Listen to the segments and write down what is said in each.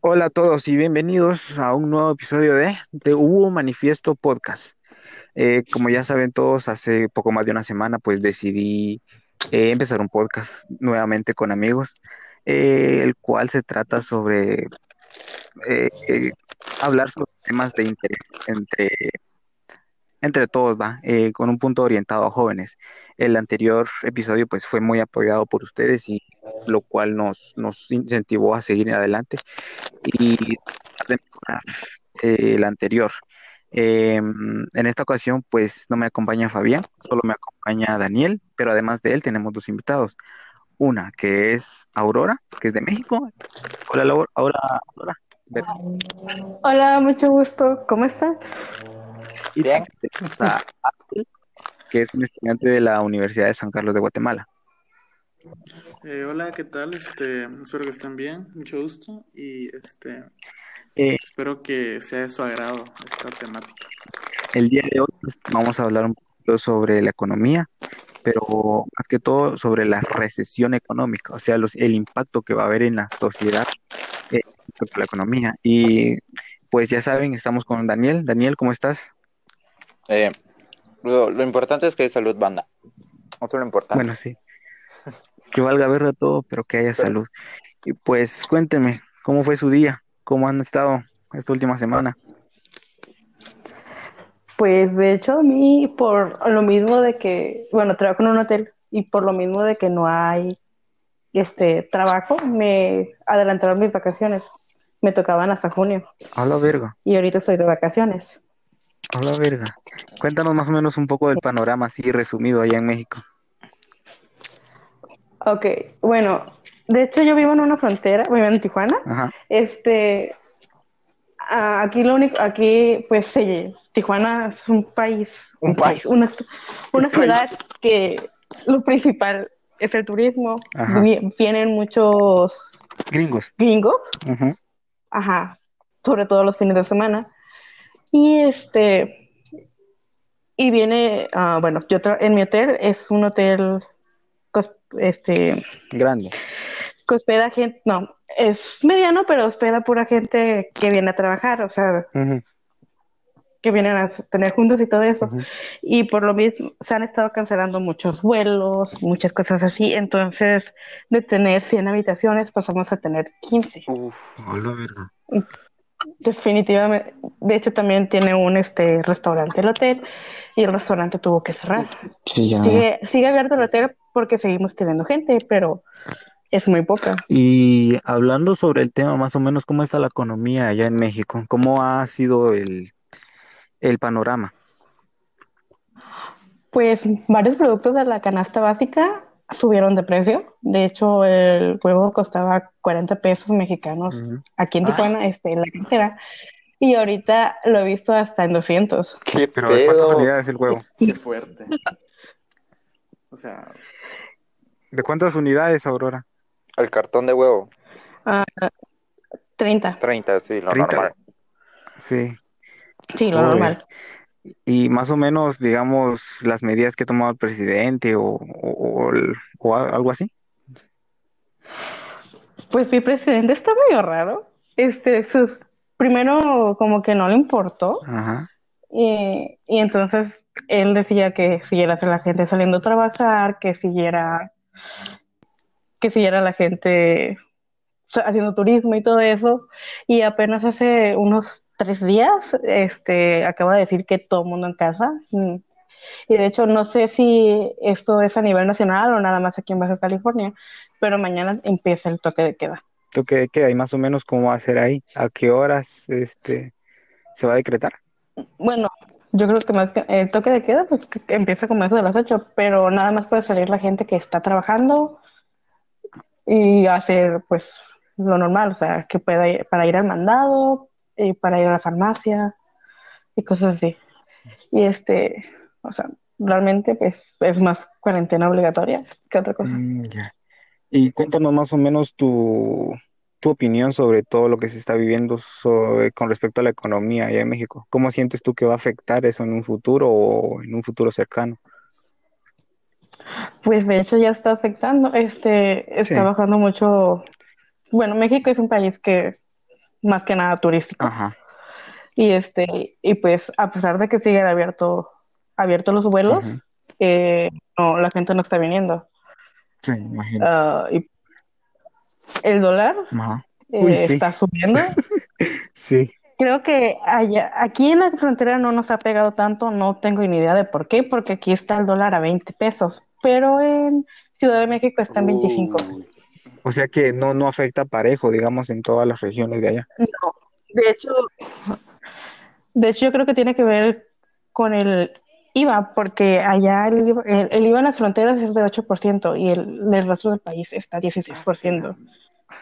Hola a todos y bienvenidos a un nuevo episodio de, de Hugo Manifiesto Podcast. Eh, como ya saben todos, hace poco más de una semana pues decidí eh, empezar un podcast nuevamente con amigos, eh, el cual se trata sobre hablar sobre temas de interés entre, entre todos, va, eh, con un punto orientado a jóvenes. El anterior episodio pues fue muy apoyado por ustedes y lo cual nos, nos incentivó a seguir adelante y mejorar eh, el anterior. Eh, en esta ocasión, pues no me acompaña Fabián, solo me acompaña Daniel, pero además de él tenemos dos invitados. Una que es Aurora, que es de México. Hola, Laura, Aurora, Hola, mucho gusto. ¿Cómo están? Y también tenemos a Axel, que es un estudiante de la Universidad de San Carlos de Guatemala. Eh, hola, ¿qué tal? Este, espero que estén bien, mucho gusto y este, Eh, espero que sea de su agrado esta temática. el día de hoy pues, vamos a hablar un poquito sobre la economía, pero más que todo sobre la recesión económica, o sea, los, el impacto que va a haber en la sociedad eh, a la economía. Y pues ya saben, estamos con Daniel. Daniel, ¿cómo estás? Eh, lo, lo importante es que hay salud, banda. Eso es lo importante. Bueno, sí. Que valga verlo todo, pero que haya Pero- salud. Y pues cuénteme, ¿cómo fue su día? ¿Cómo han estado esta última semana? Pues de hecho a mí por lo mismo de que, bueno, trabajo en un hotel y por lo mismo de que no hay este trabajo, me adelantaron mis vacaciones. Me tocaban hasta junio A la verga, y ahorita estoy de vacaciones. A la verga. Cuéntanos más o menos un poco del panorama así resumido allá en México. Ok, bueno, de hecho yo vivo en una frontera, vivo en Tijuana. Ajá. Este, aquí lo único, aquí pues sí, Tijuana es un país, Un país. una, una Un ciudad que lo principal es el turismo. Ajá. Vienen muchos Gringos. gringos, ajá, sobre todo los fines de semana. Y este, y viene, ah, bueno, yo tra- en mi hotel es un hotel, este, Grande. que hospeda gente, no, es mediano, pero hospeda pura gente que viene a trabajar, o sea, que vienen a tener juntos y todo eso. Y por lo mismo se han estado cancelando muchos vuelos, muchas cosas así. Entonces, de tener 100 habitaciones, pasamos a tener 15. Uf, A la verga. Definitivamente. De hecho, también tiene un este restaurante el hotel y el restaurante tuvo que cerrar. Sí, ya. Sigue, sigue abierto el hotel porque seguimos teniendo gente, pero es muy poca. Y hablando sobre el tema, más o menos, ¿cómo está la economía allá en México? ¿Cómo ha sido el, el panorama? Pues varios productos de la canasta básica subieron de precio. De hecho, el huevo costaba 40 pesos mexicanos Ujú. aquí en Ah. Tijuana, este, en la cartera. Y ahorita lo he visto hasta en 200. qué Pero ¿de cuántas pedo. unidades el huevo? Qué fuerte. O sea, ¿De cuántas unidades, Aurora? El cartón de huevo. Ah, 30. 30, sí, lo 30. normal. Sí. Sí, lo Uy. normal. Y más o menos, digamos, las medidas que ha tomado el presidente o, o, o algo así. Pues mi presidente está medio raro. Este, sus, primero como que no le importó. Ajá. Y, y entonces él decía que siguiera la gente saliendo a trabajar, que siguiera, que siguiera la gente haciendo turismo y todo eso. Y apenas hace unos tres días, este, acaba de decir que todo el mundo en casa. Mm. Y de hecho no sé si esto es a nivel nacional o nada más aquí en Baja California, pero mañana empieza el toque de queda. ¿Toque de queda? ¿Y más o menos cómo va a ser ahí? ¿A qué horas este, se va a decretar? Bueno, yo creo que más que el toque de queda, pues que empieza como eso de las 8, pero nada más puede salir la gente que está trabajando y hacer pues lo normal, o sea, que pueda ir para ir al mandado, y para ir a la farmacia y cosas así. Y este, o sea, realmente pues es más cuarentena obligatoria que otra cosa. Mm. Y cuéntanos más o menos tu, tu opinión sobre todo lo que se está viviendo sobre- con respecto a la economía allá en México. ¿Cómo sientes tú que va a afectar eso en un futuro o en un futuro cercano? Pues de hecho ya está afectando, este, está Sí. bajando mucho. Bueno, México es un país que más que nada turístico. Ajá. Y este, y pues a pesar de que siguen abierto, abiertos los vuelos, eh, no, la gente no está viniendo. Sí, imagino. Ah, y el dólar eh, sí. está subiendo. Sí. Creo que allá, aquí en la frontera no nos ha pegado tanto, no tengo ni idea de por qué, porque aquí está el dólar a 20 pesos, pero en Ciudad de México está en 25. Uy. O sea que no, no afecta parejo, digamos, en todas las regiones de allá. No, de hecho, de hecho yo creo que tiene que ver con el IVA, porque allá el, IVA el- el IVA en las fronteras es de 8% y el, el resto del país está 16%.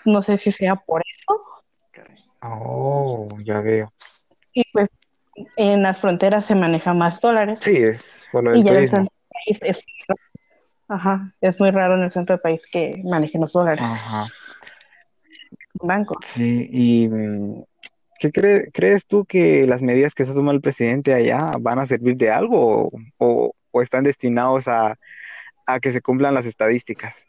No sé si sea por eso. Oh, ya veo. Y pues en las fronteras se maneja más dólares. Sí, es lo Y del ya en el turismo. centro del país es, ajá, es muy raro en el centro del país que manejen los dólares Ajá. banco. Sí, y mm, ¿qué cree- crees tú que las medidas que está tomando el presidente allá van a servir de algo o, o- o están destinados a, a que se cumplan las estadísticas?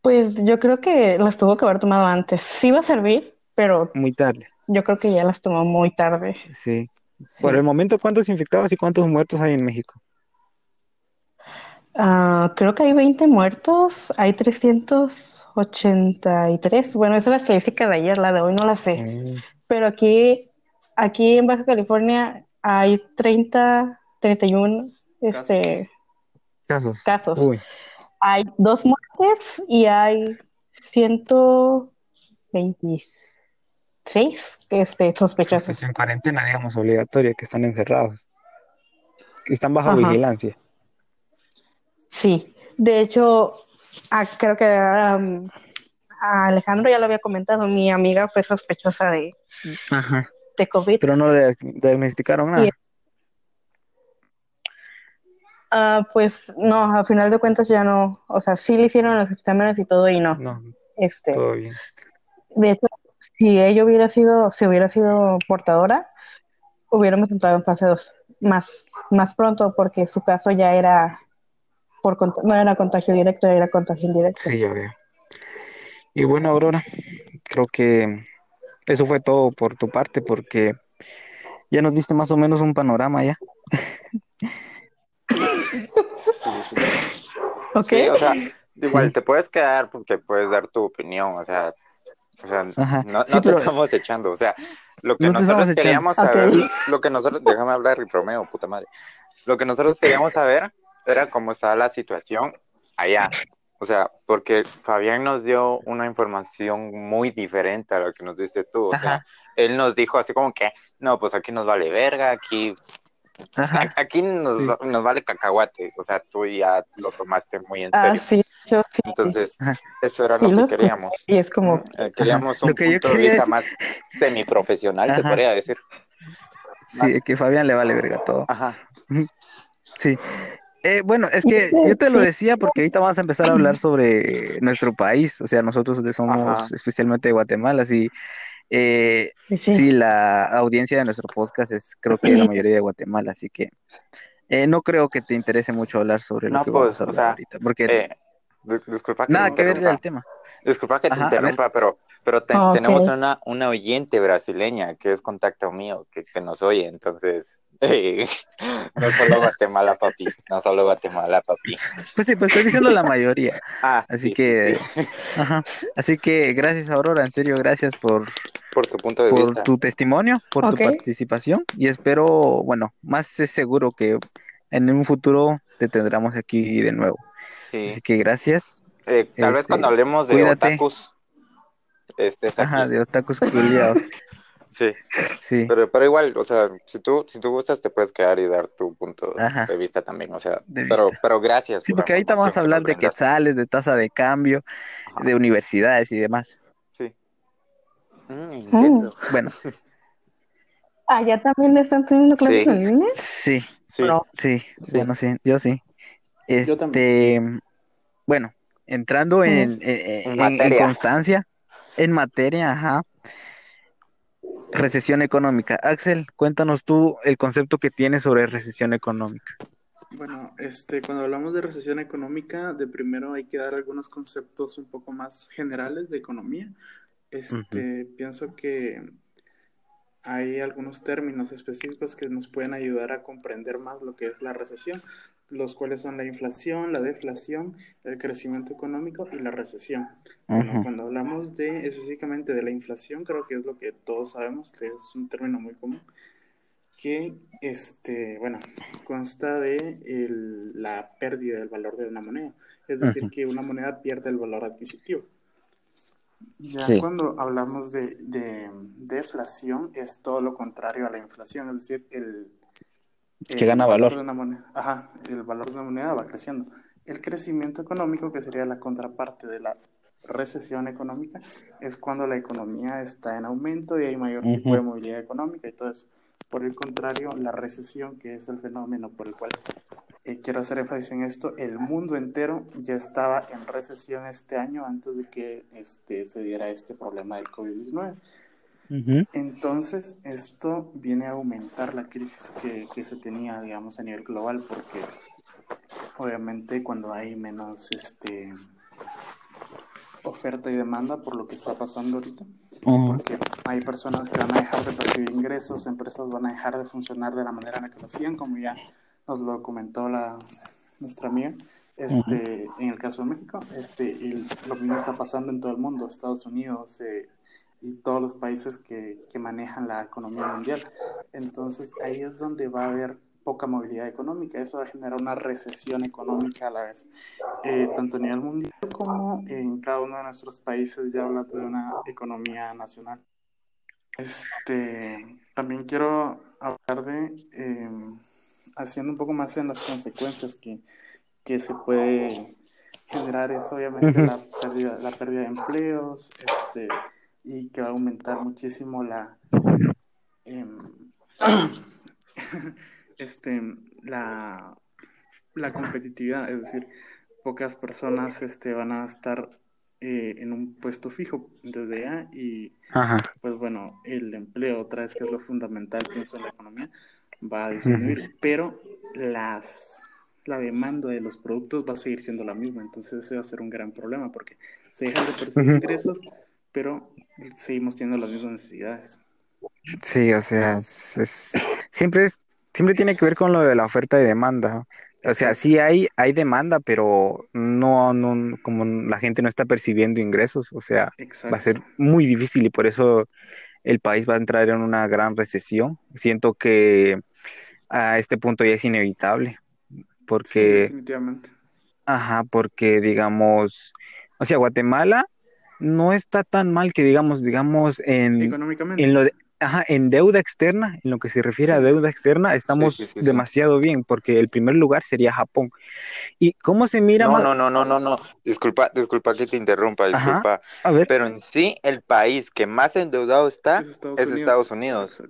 Pues yo creo que las tuvo que haber tomado antes. Sí va a servir, pero Muy tarde, yo creo que ya las tomó muy tarde. sí. Sí. Por el momento, ¿cuántos infectados y cuántos muertos hay en México? Ah, creo que hay 20 muertos, hay 383. Bueno, esa es la estadística de ayer, la de hoy no la sé. Mm, Pero aquí, aquí en Baja California hay 30, 31 este, casos. casos. Uy, Hay dos muertes y hay 126 este, sospechosos. en cuarentena, digamos, obligatoria, que están encerrados, que están bajo Ajá. vigilancia. Sí, de hecho, creo que um, a Alejandro ya lo había comentado, mi amiga fue sospechosa de, Ajá. de COVID. Pero no le diagnosticaron nada. Y- Ah, pues no, a final de cuentas ya no, o sea, sí le hicieron los exámenes y todo y no. No, Este, todo bien. de hecho, si ella hubiera sido, si hubiera sido portadora, hubiéramos entrado en fase 2 más, más pronto porque su caso ya era por no era contagio directo, era contagio indirecto. Sí, ya veo. Y bueno, Aurora, creo que eso fue todo por tu parte, porque ya nos diste más o menos un panorama ya. ¿Ok? Sí, o sea, igual Sí. te puedes quedar porque puedes dar tu opinión, o sea, o sea, Ajá. no, no Sí, te pero- estamos echando, o sea, lo que No nosotros echando. queríamos Ok. saber, lo que nosotros, déjame hablar, Romeo, puta madre, lo que nosotros queríamos saber era cómo estaba la situación allá, o sea, porque Fabián nos dio una información muy diferente a lo que nos diste tú, o sea, Ajá. él nos dijo así como que, no, pues aquí nos vale verga, aquí Ajá. Aquí nos, Sí. nos vale cacahuate, o sea, tú ya lo tomaste muy en Ah, serio. sí, yo sí. Entonces, eso era lo lo que queríamos. Y es como, Eh, queríamos un Lo que yo punto de vista más semiprofesional, se Ajá. podría decir. Sí, que Fabián le vale verga todo. Ajá. Sí. Eh, bueno, es que yo te lo decía porque ahorita vamos a empezar a hablar sobre nuestro país, o sea, nosotros somos Ajá. especialmente de Guatemala, sí. Eh, sí, sí. sí, la audiencia de nuestro podcast es creo que la mayoría de Guatemala, así que eh, no creo que te interese mucho hablar sobre lo No, que pues, vamos a o sea, ahorita, porque Eh, dis- disculpa que nada te que ver interrumpa. el tema. Disculpa que te Ajá, interrumpa, pero, pero te- Ah, tenemos una, una oyente brasileña que es contacto mío, que, que nos oye, entonces. no solo Guatemala, papi. No solo Guatemala, papi. Pues sí, pues estoy diciendo la mayoría. Ah, Así sí, sí, que, sí. ajá. Así que gracias Aurora, en serio, gracias por, Por tu punto de por vista. tu testimonio, por tu participación y espero, bueno, más es seguro que en un futuro te tendremos aquí de nuevo. Sí. Así que gracias. Eh, tal vez Este, cuando hablemos de cuídate. otakus, aquí. Ajá, de otakus culiados. Sí, Sí, pero, pero igual, o sea, si tú, si tú gustas, te puedes quedar y dar tu punto Ajá. de vista también, o sea, pero, pero gracias. sí, por porque ahorita vamos a hablar de quetzales, de tasa de cambio, Ajá, de universidades y demás. Sí. Mm, intenso. Bueno, ¿Allá también están teniendo clases Sí. en línea? sí, Sí, No. sí, Sí. bueno, sí, yo sí. Yo Este, también. bueno, entrando en, en- En en- en materia. constancia, en materia, ajá. Recesión económica. Axel, cuéntanos tú el concepto que tienes sobre recesión económica. Bueno, este, cuando hablamos de recesión económica, de primero hay que dar algunos conceptos un poco más generales de economía. este, pienso que hay algunos términos específicos que nos pueden ayudar a comprender más lo que es la recesión, los cuales son la inflación, la deflación, el crecimiento económico y la recesión. Bueno, cuando hablamos de específicamente de la inflación, creo que es lo que todos sabemos, que es un término muy común, que este, bueno, consta de la pérdida del valor de una moneda, es decir, que una moneda pierde el valor adquisitivo. Ya cuando hablamos de, deflación es todo lo contrario a la inflación, es decir, el, que gana valor. De una moneda, ajá, el valor de una moneda va creciendo. El crecimiento económico, que sería la contraparte de la recesión económica, es cuando la economía está en aumento y hay mayor tipo de movilidad económica y todo eso. Por el contrario, la recesión, que es el fenómeno por el cual eh, quiero hacer énfasis en esto, el mundo entero ya estaba en recesión este año antes de que este, se diera este problema del COVID-19. Entonces, esto viene a aumentar la crisis que, que, se tenía, digamos, a nivel global, porque obviamente cuando hay menos este, oferta y demanda por lo que está pasando ahorita, porque hay personas que van a dejar de percibir ingresos, empresas van a dejar de funcionar de la manera en la que lo hacían, como ya nos lo comentó la, nuestra amiga, este, en el caso de México, este, y lo mismo está pasando en todo el mundo, Estados Unidos eh, y todos los países que, que manejan la economía mundial. Entonces ahí es donde va a haber poca movilidad económica. Eso va a generar una recesión económica a la vez, eh, tanto a nivel mundial como en cada uno de nuestros países, ya hablando de una economía nacional. Este, también quiero hablar de eh, haciendo un poco más en las consecuencias que, que se puede generar eso, obviamente la pérdida, la pérdida de empleos, este, y que va a aumentar muchísimo la em, este la, la competitividad, es decir, pocas personas este van a estar eh, en un puesto fijo desde ya y pues bueno, el empleo otra vez que es lo fundamental pienso en la economía, va a disminuir, pero las la demanda de los productos va a seguir siendo la misma, entonces ese va a ser un gran problema porque se dejan de percibir ingresos, pero seguimos teniendo las mismas necesidades. Sí, o sea, es, siempre es, siempre tiene que ver con lo de la oferta y demanda. O sea, sí hay, hay demanda, pero no, no, como la gente no está percibiendo ingresos, o sea, va a ser muy difícil y por eso el país va a entrar en una gran recesión. Siento que a este punto ya es inevitable, porque... definitivamente. Ajá, porque digamos, o sea, Guatemala no está tan mal que digamos, digamos, en, Económicamente. en lo de, ajá, en deuda externa, en lo que se refiere a deuda externa, estamos demasiado bien, porque el primer lugar sería Japón. ¿Y cómo se mira no, No, no, no, no, no, disculpa, disculpa que te interrumpa, disculpa. a ver. Pero en sí, el país que más endeudado está es Estados, Unidos.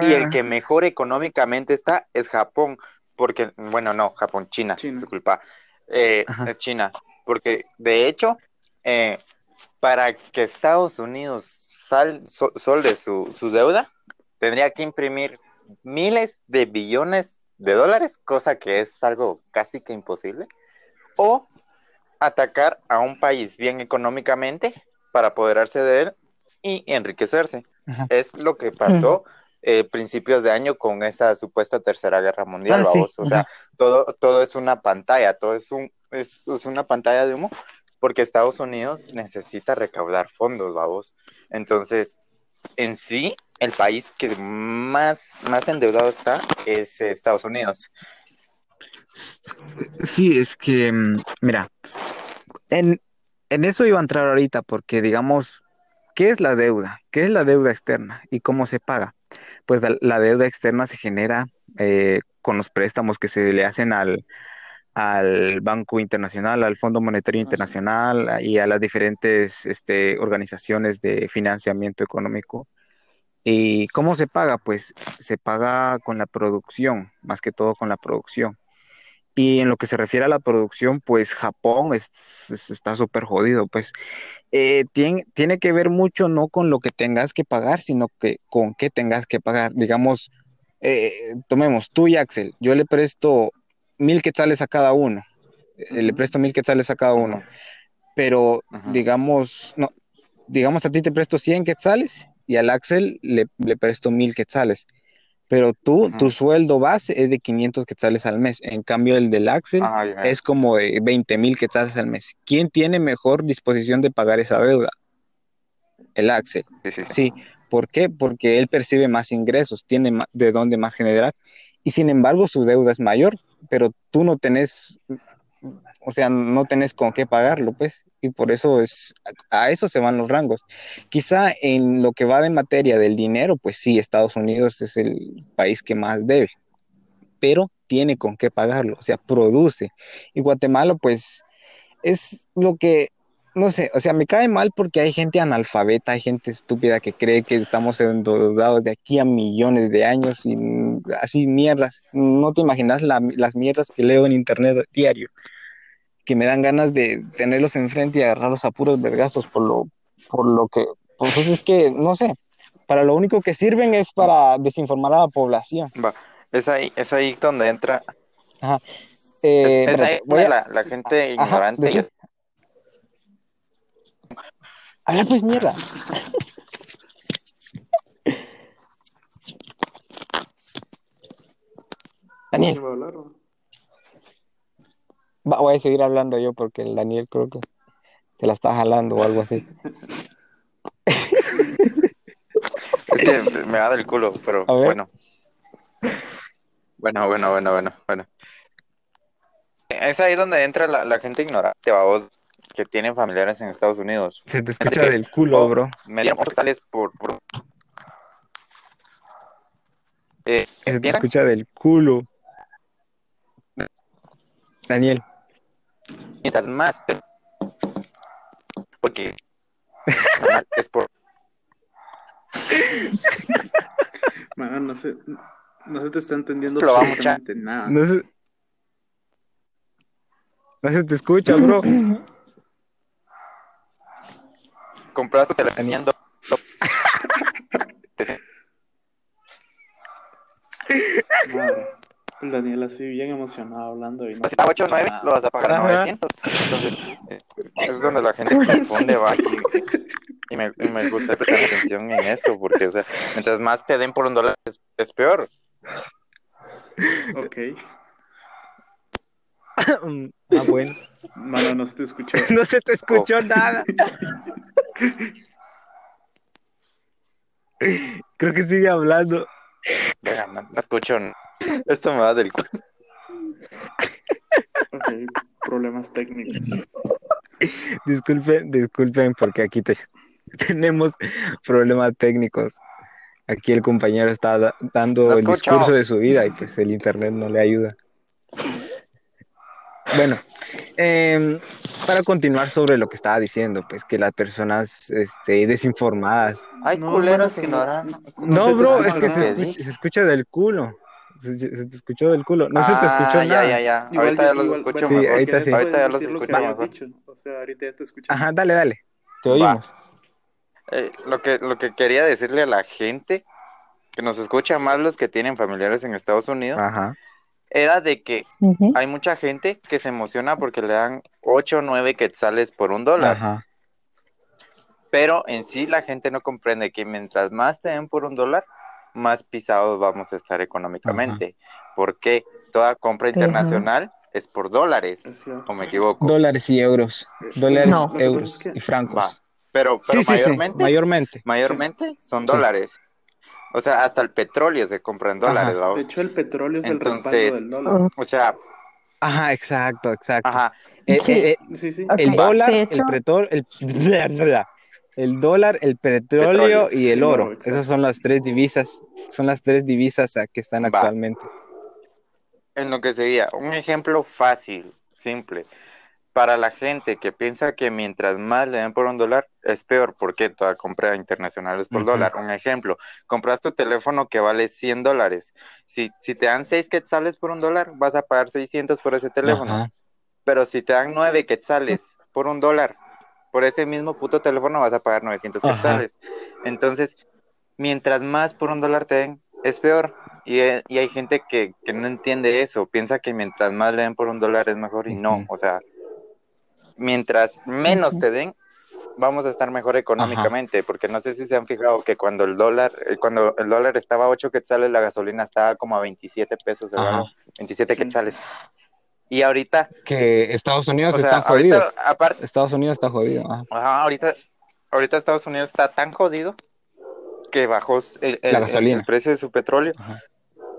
Y el que ah. mejor económicamente está es Japón, porque, bueno, no, Japón, China, disculpa, eh, es China, porque de hecho, eh, para que Estados Unidos sal, solde su, su deuda, tendría que imprimir miles de billones de dólares, cosa que es algo casi que imposible, o atacar a un país bien económicamente para apoderarse de él y enriquecerse. Es lo que pasó eh, principios de año con esa supuesta tercera guerra mundial, ah, O sea, todo, todo es una pantalla, todo es, un, es, una pantalla de humo, porque Estados Unidos necesita recaudar fondos, vamos. Entonces, en sí, el país que más, más endeudado está es Estados Unidos. Sí, es que, mm, mira, en, en eso iba a entrar ahorita, porque digamos, ¿qué es la deuda? ¿Qué es la deuda externa y cómo se paga? pues la deuda externa se genera eh, con los préstamos que se le hacen al, al Banco Internacional, al Fondo Monetario Internacional y a las diferentes este, organizaciones de financiamiento económico. ¿Y cómo se paga? Pues se paga con la producción, más que todo con la producción. Y en lo que se refiere a la producción, pues Japón está súper jodido. Pues eh, tiene, tiene que ver mucho no con lo que tengas que pagar, sino que con qué tengas que pagar. Digamos, eh, tomemos tú y Axel, yo le presto mil quetzales a cada uno. Eh, le presto mil quetzales a cada uno. Pero, digamos, no, digamos, a ti te presto 100 quetzales y al Axel le, le presto 1000 quetzales. Pero tú, tu sueldo base es de 500 quetzales al mes. En cambio, el del Axel es como de 20 mil quetzales al mes. ¿Quién tiene mejor disposición de pagar esa deuda? El Axel. Sí, sí, sí. Sí, ¿por qué? Porque él percibe más ingresos, tiene de dónde más generar y sin embargo su deuda es mayor, pero tú no tenés, o sea, no tenés con qué pagarlo, pues, y por eso es, a eso se van los rangos. Quizá en lo que va de materia del dinero, pues sí, Estados Unidos es el país que más debe, pero tiene con qué pagarlo, o sea, produce. Y Guatemala, pues, es lo que, no sé, o sea, me cae mal porque hay gente analfabeta, hay gente estúpida que cree que estamos endeudados de aquí a millones de años y así mierdas. No te imaginas la- las mierdas que leo en internet diario, que me dan ganas de tenerlos enfrente y agarrarlos a puros vergazos por lo, por lo que, pues es que, no sé, para lo único que sirven es para desinformar a la población. Va, es ahí, es ahí donde entra, Eh, es, es ahí la, la gente Ajá, ignorante Habla pues mierda. Daniel, ¿Quién va a hablar? o? va- voy a seguir hablando yo porque el Daniel creo que te la está jalando o algo así. Es que me va del culo, pero bueno. Bueno, bueno, bueno, bueno, bueno. Es ahí donde entra la, la gente ignorante, vos, que tienen familiares en Estados Unidos. Se te Es escucha que- del culo, oh, bro. Me dieron totales por, por... Eh, Se te ¿piensan? escucha del culo. Daniel, mientras más te- porque es por Mano, no se, no se te está entendiendo Lo absolutamente nada. no se, no se te escucha, bro. comprar tu teléfono Madre. El Daniel así bien emocionado hablando y no está 8 o 9 lo vas a pagar Ajá. 900 entonces es donde la gente confunde va y, y me, y me gusta prestar atención en eso porque o sea mientras más te den por un dólar es, es peor Ok. ah, bueno. Mano, no se te escuchó. No se te escuchó nada. Creo que sigue hablando. Venga, no, no escucho esto me va del culo Ok, problemas técnicos. Disculpen, disculpen porque aquí te- tenemos problemas técnicos. Aquí el compañero está da- dando el discurso de su vida y pues el internet no le ayuda. Bueno, em, para continuar sobre lo que estaba diciendo, pues que las personas este, desinformadas. hay No, culeros que no- ignorantes No, bro, es que se escucha, se escucha del culo. Se, se te escuchó del culo. No se te escuchó Ah, ya, nada. ya, ya. Igual ahorita ya los escucho bueno, Sí, mejor. ahorita sí. Ahorita ya los dicho. O sea, ahorita ya te escucho. Ajá, dale, dale. Te oímos. Eh, lo que lo que quería decirle a la gente que nos escucha más los que tienen familiares en Estados Unidos Ajá. Era de que hay mucha gente que se emociona porque le dan 8 o 9 quetzales por un dólar, Ajá. pero en sí la gente no comprende que mientras más te den por un dólar, más pisados vamos a estar económicamente, porque toda compra Ajá. internacional es por dólares, o me equivoco, Dólares y euros. Dólares, No. Euros es que- y francos. Va. pero, pero sí, sí, sí. mayormente, Mayormente. mayormente son Sí. dólares. O sea, hasta el petróleo se compra en dólares. De hecho, el petróleo es el Entonces- respaldo del dólar. O sea, Ajá, exacto, exacto. ajá, Eh, eh, eh, Sí, sí. El dólar, el petróleo, el, el dólar, el petróleo, Petróleo. y el El oro, exacto. Esas son las tres divisas, son las tres divisas que están Va. actualmente. en lo que sería un ejemplo fácil, simple. Para la gente que piensa que mientras más le den por un dólar, es peor, porque toda compra internacional es por dólar. Un ejemplo, compras tu teléfono que vale 100 dólares. Si, si te dan 6 quetzales por un dólar, vas a pagar 600 por ese teléfono. Pero si te dan 9 quetzales por un dólar, por ese mismo puto teléfono vas a pagar 900 Ajá. quetzales. Entonces, mientras más por un dólar te den, es peor. Y, eh, y hay gente que, que no entiende eso, piensa que mientras más le den por un dólar es mejor y no. O sea, mientras menos te den, vamos a estar mejor económicamente, porque no sé si se han fijado que cuando el dólar, eh, cuando el dólar estaba a 8 quetzales, la gasolina estaba como a 27 pesos galón, 27 Sí. quetzales. Y ahorita, Que Estados Unidos o sea, está jodido. ahorita, aparte, Estados Unidos está jodido. ajá. ajá, ahorita, ahorita Estados Unidos está tan jodido que bajó el, el- La gasolina. el precio de su petróleo. Ajá.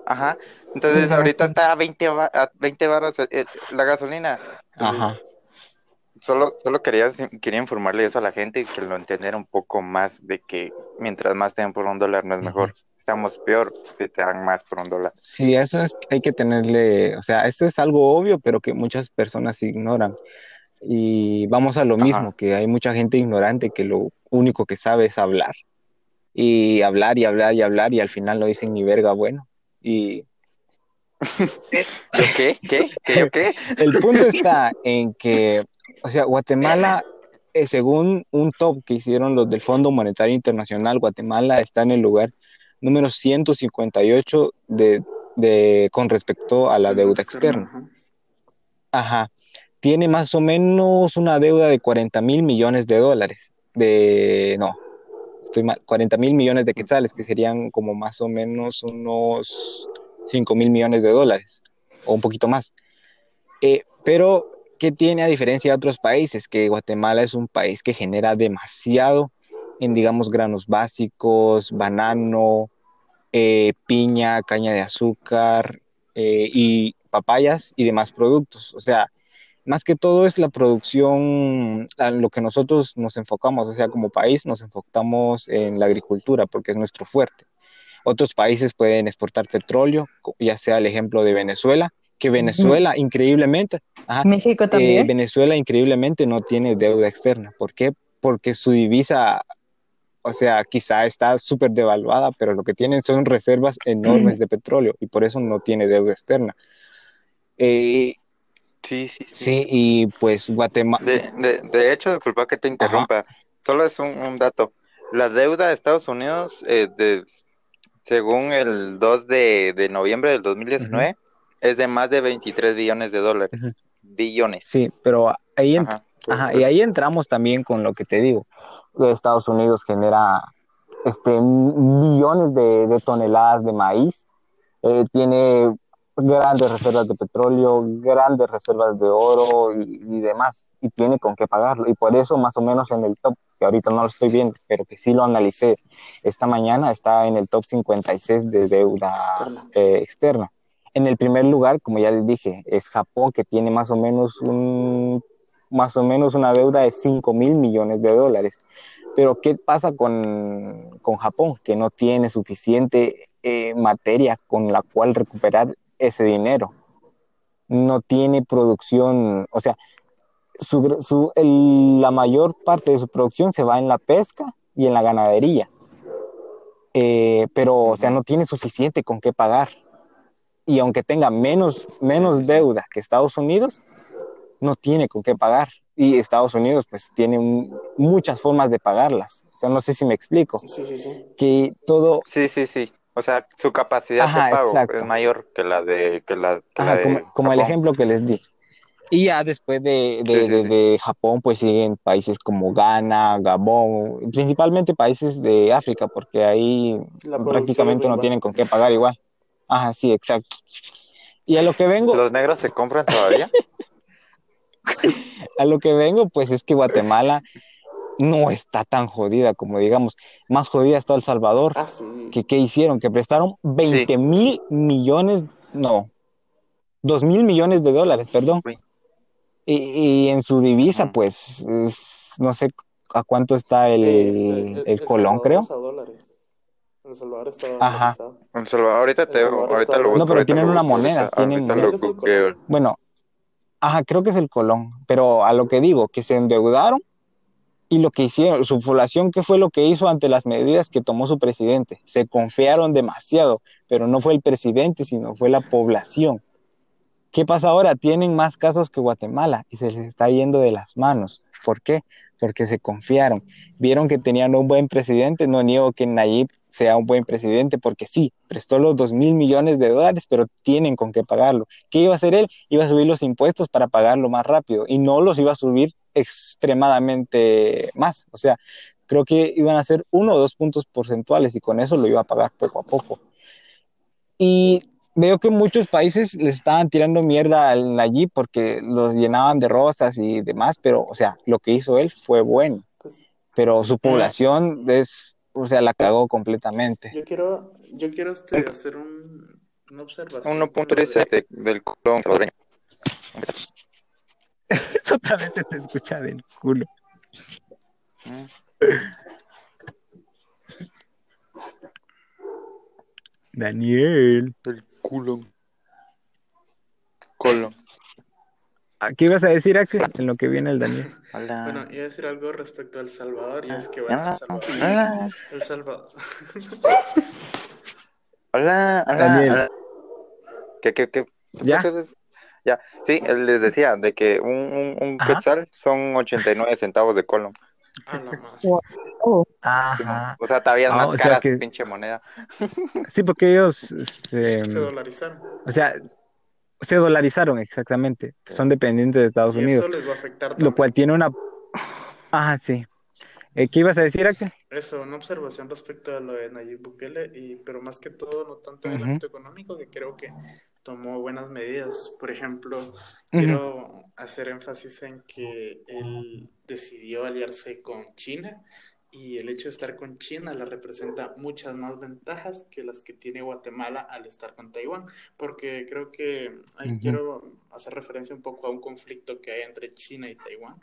Ajá. Entonces ahorita está a 20, ba- a 20 baros el- el- la gasolina. Entonces, Ajá. Solo, solo quería, quería informarle eso a la gente y que lo entendiera un poco más de que mientras más te dan por un dólar no es mejor. Estamos peor si te dan más por un dólar. Sí, eso es, hay que tenerle, o sea, esto es algo obvio, pero que muchas personas ignoran. Y vamos a lo Ajá. mismo, que hay mucha gente ignorante que lo único que sabe es hablar. Y hablar y hablar y hablar y al final no dicen ni verga bueno. Y ¿Yo qué? ¿Qué? ¿Qué? ¿Yo qué? el punto está en que, o sea, Guatemala, eh, según un top que hicieron los del Fondo Monetario Internacional, Guatemala está en el lugar número 158 de, de, con respecto a la deuda externa. ajá. Ajá. Tiene más o menos una deuda de 40 mil millones de dólares. De, no, estoy mal, 40 mil millones de quetzales, que serían como más o menos unos 5 mil millones de dólares, o un poquito más. Eh, pero, ¿qué tiene a diferencia de otros países? Que Guatemala es un país que genera demasiado en, digamos, granos básicos, banano, eh, piña, caña de azúcar eh, y papayas y demás productos. O sea, más que todo es la producción, lo que nosotros nos enfocamos, o sea, como país nos enfocamos en la agricultura porque es nuestro fuerte. Otros países pueden exportar petróleo, ya sea el ejemplo de Venezuela, que Venezuela increíblemente, ajá, México eh, también. Venezuela increíblemente no tiene deuda externa. ¿Por qué? Porque su divisa, o sea, quizá está súper devaluada, pero lo que tienen son reservas enormes de petróleo y por eso no tiene deuda externa. Eh, Sí, sí, sí. sí, y pues Guatemala, De, de, de hecho, disculpa que te interrumpa. Solo es un, un dato. La deuda de Estados Unidos, eh, de, según el 2 de, de noviembre del 2019, es de más de 23 billones de dólares. Billones. sí, pero ahí, en- Ajá. ajá, y ahí entramos también con lo que te digo. Estados Unidos genera este, millones de, de toneladas de maíz, eh, tiene grandes reservas de petróleo, grandes reservas de oro y, y demás, y tiene con qué pagarlo. Y por eso más o menos en el top, que ahorita no lo estoy viendo, pero que sí lo analicé esta mañana, está en el top 56 de deuda Externa. eh, externa. En el primer lugar, como ya les dije, es Japón, que tiene más o menos un más o menos una deuda de 5 mil millones de dólares. Pero ¿qué pasa con, con Japón? Que no tiene suficiente eh, materia con la cual recuperar ese dinero. No tiene producción, o sea, su, su, el, la mayor parte de su producción se va en la pesca y en la ganadería. Eh, pero, o sea, no tiene suficiente con qué pagar. Y aunque tenga menos, menos deuda que Estados Unidos, no tiene con qué pagar. Y Estados Unidos, pues, tiene un, muchas formas de pagarlas. O sea, no sé si me explico. Sí, sí, sí. Que todo, Sí, sí, sí. O sea, su capacidad Ajá, de pago exacto. es mayor que la de, que la, que la Ajá, de como, como el ejemplo que les di. Y ya después de, de, Sí, sí, de- Japón, pues siguen países como Ghana, Gabón, principalmente países de África, porque ahí prácticamente no tienen con qué pagar igual. Ajá, sí, exacto. Y a lo que vengo, ¿Los negros se compran todavía? a lo que vengo, pues es que Guatemala no está tan jodida como digamos, más jodida está El Salvador. Ah, sí. que, ¿qué hicieron? Que prestaron 20 mil millones, no, 2 mil millones de dólares, perdón. Y, y en su divisa, pues, es- no sé a cuánto está el, Eh, este, el colón, creo. es a dólares. El Salvador está Ajá. Salvador, ahorita te, Salvador ahorita está- lo No, busco. pero ahorita tienen una moneda, tienen- lo colón. Bueno, ajá, creo que es el colón, pero a lo que digo, que se endeudaron y lo que hicieron, su población, ¿qué fue lo que hizo ante las medidas que tomó su presidente? Se confiaron demasiado, pero no fue el presidente, sino fue la población. ¿Qué pasa ahora? Tienen más casos que Guatemala y se les está yendo de las manos. ¿Por qué? Porque se confiaron. Vieron que tenían un buen presidente. No niego que Nayib sea un buen presidente, porque sí, prestó los dos mil millones de dólares, pero tienen con qué pagarlo. ¿Qué iba a hacer él? Iba a subir los impuestos para pagarlo más rápido y no los iba a subir extremadamente más. O sea, creo que iban a ser uno o dos puntos porcentuales y con eso lo iba a pagar poco a poco. Y veo que muchos países les estaban tirando mierda al allí porque los llenaban de rosas y demás, pero, o sea, lo que hizo él fue bueno. Pues, Pero su población es, o sea, la cagó completamente. yo quiero, yo quiero este, hacer un, una observación. 1.13 de- del colón salvadoreño. Eso otra vez se te escucha del culo. Mm. Daniel. Culo. Colón. ¿A ¿Qué ibas a decir, Axel? En lo que viene el Daniel. Hola. Bueno, iba a decir algo respecto al Salvador y es que, bueno, Hola. El Salvador, Hola. El Salvador, Hola. Hola. Daniel. hola. ¿Qué, qué, qué? ¿Ya? Ya. Sí, él les decía de que un, un, un quetzal son 89 centavos de colón. A la madre. Oh, Ajá. O sea, todavía es Ah, más o sea cara que- pinche moneda. Sí, porque ellos, este, Se dolarizaron. o sea, se dolarizaron exactamente. Son dependientes de Estados Y Unidos, eso les va a afectar lo también. cual tiene una... Ajá, sí. Eh, ¿Qué ibas a decir, Axel? Eso, una observación respecto a lo de Nayib Bukele, y, pero más que todo, no tanto en el Ujú. ámbito económico, que creo que tomó buenas medidas. Por ejemplo, quiero hacer énfasis en que él decidió aliarse con China y el hecho de estar con China le representa muchas más ventajas que las que tiene Guatemala al estar con Taiwán, porque creo que ahí Ujú. quiero hacer referencia un poco a un conflicto que hay entre China y Taiwán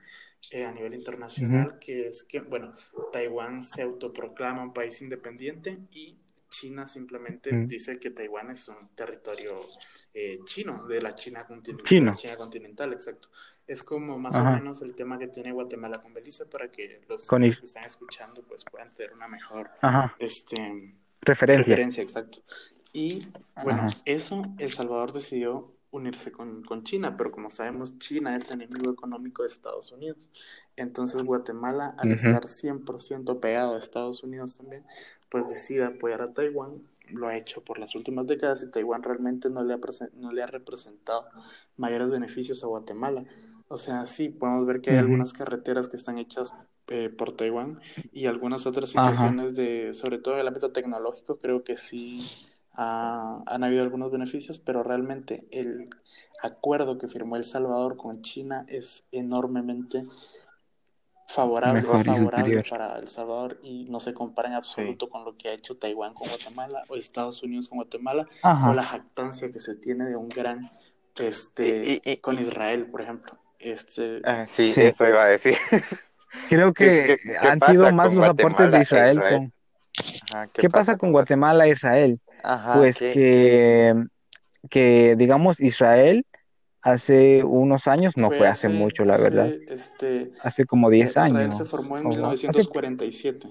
eh, a nivel internacional, que es que, bueno, Taiwán se autoproclama un país independiente y China simplemente Mm. dice que Taiwán es un territorio eh, chino, de la China, continental, Chino. China continental, exacto. Es como más Ajá. o menos el tema que tiene Guatemala con Belice para que los Con que están escuchando pues puedan tener una mejor Ajá, este, referencia. referencia, exacto. Y bueno, Ajá. eso El Salvador decidió unirse con, con China, pero como sabemos, China es enemigo económico de Estados Unidos. Entonces Guatemala, al Ujú. estar 100% pegado a Estados Unidos también, pues decide apoyar a Taiwán. Lo ha hecho por las últimas décadas y Taiwán realmente no le ha, no le ha representado mayores beneficios a Guatemala. O sea, sí, podemos ver que hay algunas carreteras que están hechas eh, por Taiwán y algunas otras Ajá. situaciones de, sobre todo en el ámbito tecnológico, creo que sí ha- han habido algunos beneficios, pero realmente el acuerdo que firmó El Salvador con China es enormemente favorable, favorable para El Salvador y no se compara en absoluto con lo que ha hecho Taiwán con Guatemala o Estados Unidos con Guatemala o la jactancia que se tiene de un gran este Y- y- y- con Israel, por ejemplo. Este Ah, sí, Sí. eso iba a decir. Creo que ¿Qué- qué- qué han sido más los aportes de e Israel. Israel? con- Ajá, ¿Qué pasa con Guatemala e Israel? Ajá, Pues ¿qué- que, que, digamos, Israel hace unos años, no fue, hace, hace- mucho, la hace, verdad, Este, hace como 10 Israel años. se formó en o- hace- 1947.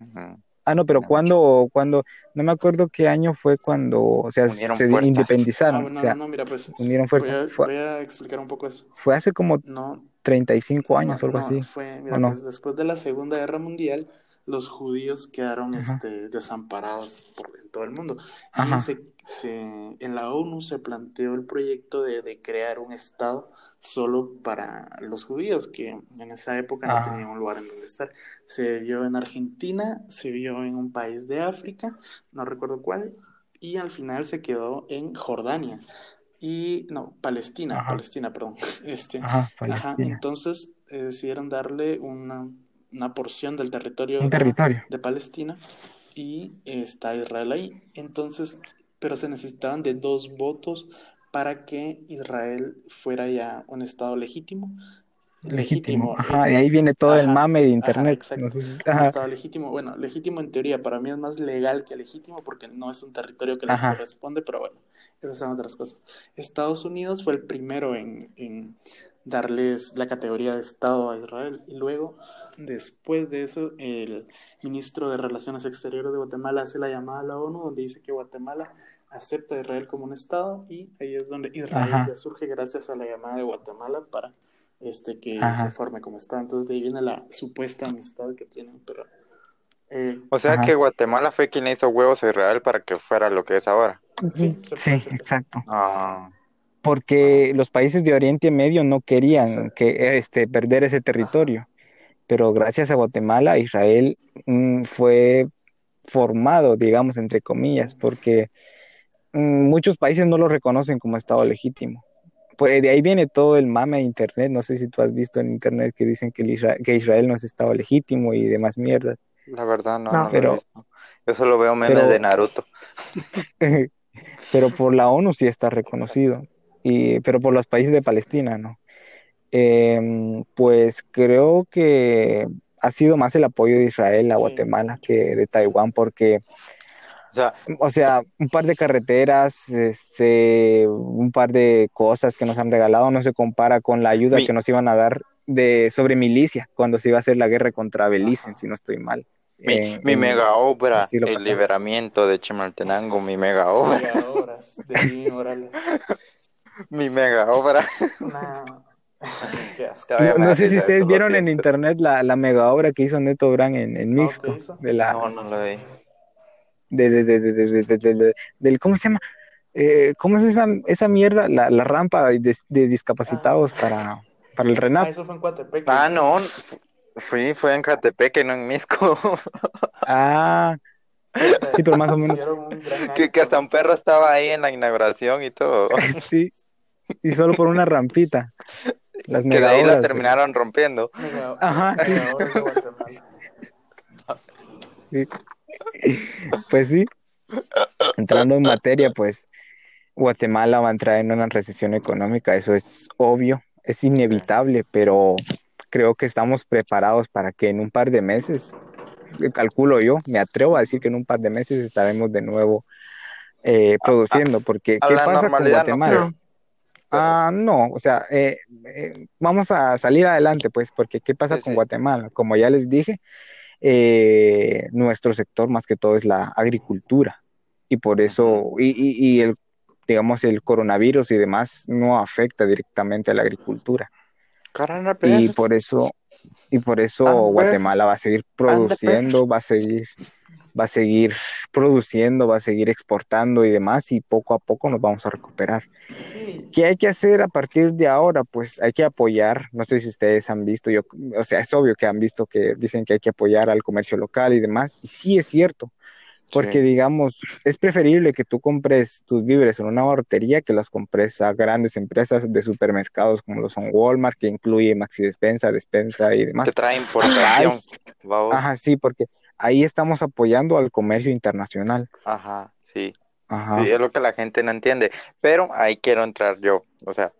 Ujú. ah, no, pero No. cuando, cuando, no me acuerdo qué año fue cuando, o sea, Unieron se independizaron, Ah, bueno, o sea, no, no, mira, pues unieron voy fuerzas. voy a explicar un poco eso. fue hace como No, 35 años no, o algo no, así. Fue, mira, ¿o no? pues después de la Segunda Guerra Mundial, los judíos quedaron Ajá. este, desamparados por en todo el mundo. Y se, se- en la ONU se planteó el proyecto de, de crear un Estado solo para los judíos, que en esa época no Ajá. tenían un lugar en donde estar. Se vio en Argentina, se vio en un país de África, no recuerdo cuál, y al final se quedó en Jordania. Y, no, Palestina, Ajá. Palestina, perdón. Este, Palestina. entonces eh, decidieron darle una, una porción del territorio de, territorio. de Palestina y eh, está Israel ahí. Entonces, pero se necesitaban de dos votos para que Israel fuera ya un estado legítimo. Legítimo. Legítimo, Ajá, eh, y ahí viene todo el mame de ajá, internet. exacto. Un estado legítimo, bueno, legítimo en teoría, para mí es más legal que legítimo porque no es un territorio que le corresponde, pero bueno, esas son otras cosas. Estados Unidos fue el primero en, en darles la categoría de Estado a Israel y luego, después de eso, el ministro de Relaciones Exteriores de Guatemala hace la llamada a la ONU donde dice que Guatemala acepta a Israel como un Estado y ahí es donde Israel Ajá. ya surge gracias a la llamada de Guatemala para este que Ajá. se forme como Estado. Entonces de ahí viene la supuesta amistad que tienen, pero eh, O sea Ajá. que Guatemala fue quien hizo huevos a Israel para que fuera lo que es ahora. sí, exacto. Ah, porque los países de Oriente Medio no querían que, este, perder ese territorio. Pero gracias a Guatemala, Israel mm, fue formado, digamos, entre comillas, porque mm, muchos países no lo reconocen como Estado legítimo. Pues de ahí viene todo el mame de Internet. No sé si tú has visto en Internet que dicen que, que Israel no es Estado legítimo y demás mierdas. La verdad, no. no, pero, Yo solo veo memes de Naruto. pero por la ONU sí está reconocido, y, pero por los países de Palestina, ¿no? Em, pues creo que ha sido más el apoyo de Israel a Guatemala que de Taiwán, porque, o sea, un par de carreteras, este, un par de cosas que nos han regalado no se compara con la ayuda que nos iban a dar de sobre milicia cuando se iba a hacer la guerra contra Belice, si no estoy mal. Mi, mi mega obra, el liberamiento de Chimaltenango, mi mega obra. mi mega obra. No, sé si ustedes vieron en internet la, la, mega obra que hizo Neto Brand en, en Mixco. De la, no, no lo vi. De, de, de, de, del, ¿cómo se llama? Eh, ¿Cómo es esa, esa mierda? La, la rampa de, discapacitados ah. para, para el RENAP. Ah, eso fue en Coatepec. Ah, no, fui, fue en Coatepec, no en Misco. ah, sí, pero más o menos. Que, que hasta un perro estaba ahí en la inauguración y todo. sí, y solo por una rampita. Las que de ahí la terminaron rompiendo. Ajá, sí. Pues sí. Entrando en materia, pues Guatemala va a entrar en una recesión económica, eso es obvio, es inevitable, pero creo que estamos preparados para que en un par de meses, calculo yo, me atrevo a decir que en un par de meses estaremos de nuevo eh, produciendo, porque ¿qué pasa con Guatemala? Ah, no, o sea, eh, eh, vamos a salir adelante, pues, porque ¿qué pasa con Guatemala? Como ya les dije, eh, nuestro sector más que todo es la agricultura y por eso, y, y, el, digamos, el coronavirus y demás no afecta directamente a la agricultura. y por eso, y por eso Guatemala va a seguir produciendo, va a seguir va a seguir produciendo, va a seguir exportando y demás, y poco a poco nos vamos a recuperar. ¿Qué hay que hacer a partir de ahora? Pues hay que apoyar, no sé si ustedes han visto, yo, o sea, es obvio que han visto que dicen que hay que apoyar al comercio local y demás, y sí es cierto, porque digamos, es preferible que tú compres tus víveres en una barrotería que las compres a grandes empresas de supermercados como lo son Walmart, que incluye Maxi Despensa, Despensa y demás. Que trae importación. Ajá, sí, porque ahí estamos apoyando al comercio internacional. Ajá, sí. Ajá. Sí, es lo que la gente no entiende. Pero ahí quiero entrar yo. O sea,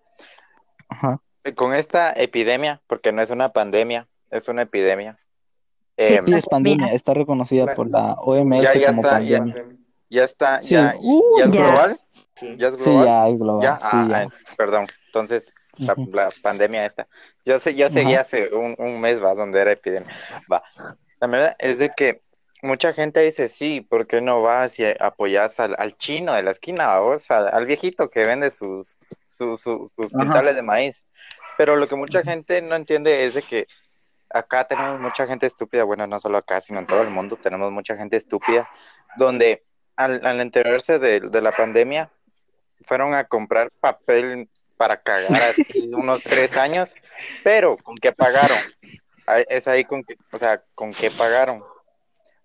Ajá. con esta epidemia, porque no es una pandemia, es una epidemia. Eh, sí, es pandemia, está reconocida por la OMS ya, ya como está, pandemia. Ya, está, ya, uh, ya, es global. Sí. ¿Ya es global? Sí, ya es global. ¿Ya? Ah, ya. perdón. Entonces, la, la, pandemia esta. Yo sé, ya seguí hace un, un mes, va, donde era epidemia. Va. La verdad es de que mucha gente dice, sí, ¿por qué no vas y apoyas al, al chino de la esquina, al, al viejito que vende sus, sus, sus, sus quintales de maíz? Pero lo que mucha gente no entiende es de que acá tenemos mucha gente estúpida, bueno, no solo acá, sino en todo el mundo tenemos mucha gente estúpida, donde al, al enterarse de, de la pandemia, fueron a comprar papel para cagar así unos tres años, pero ¿con qué pagaron? Es ahí con que, o sea, con qué pagaron.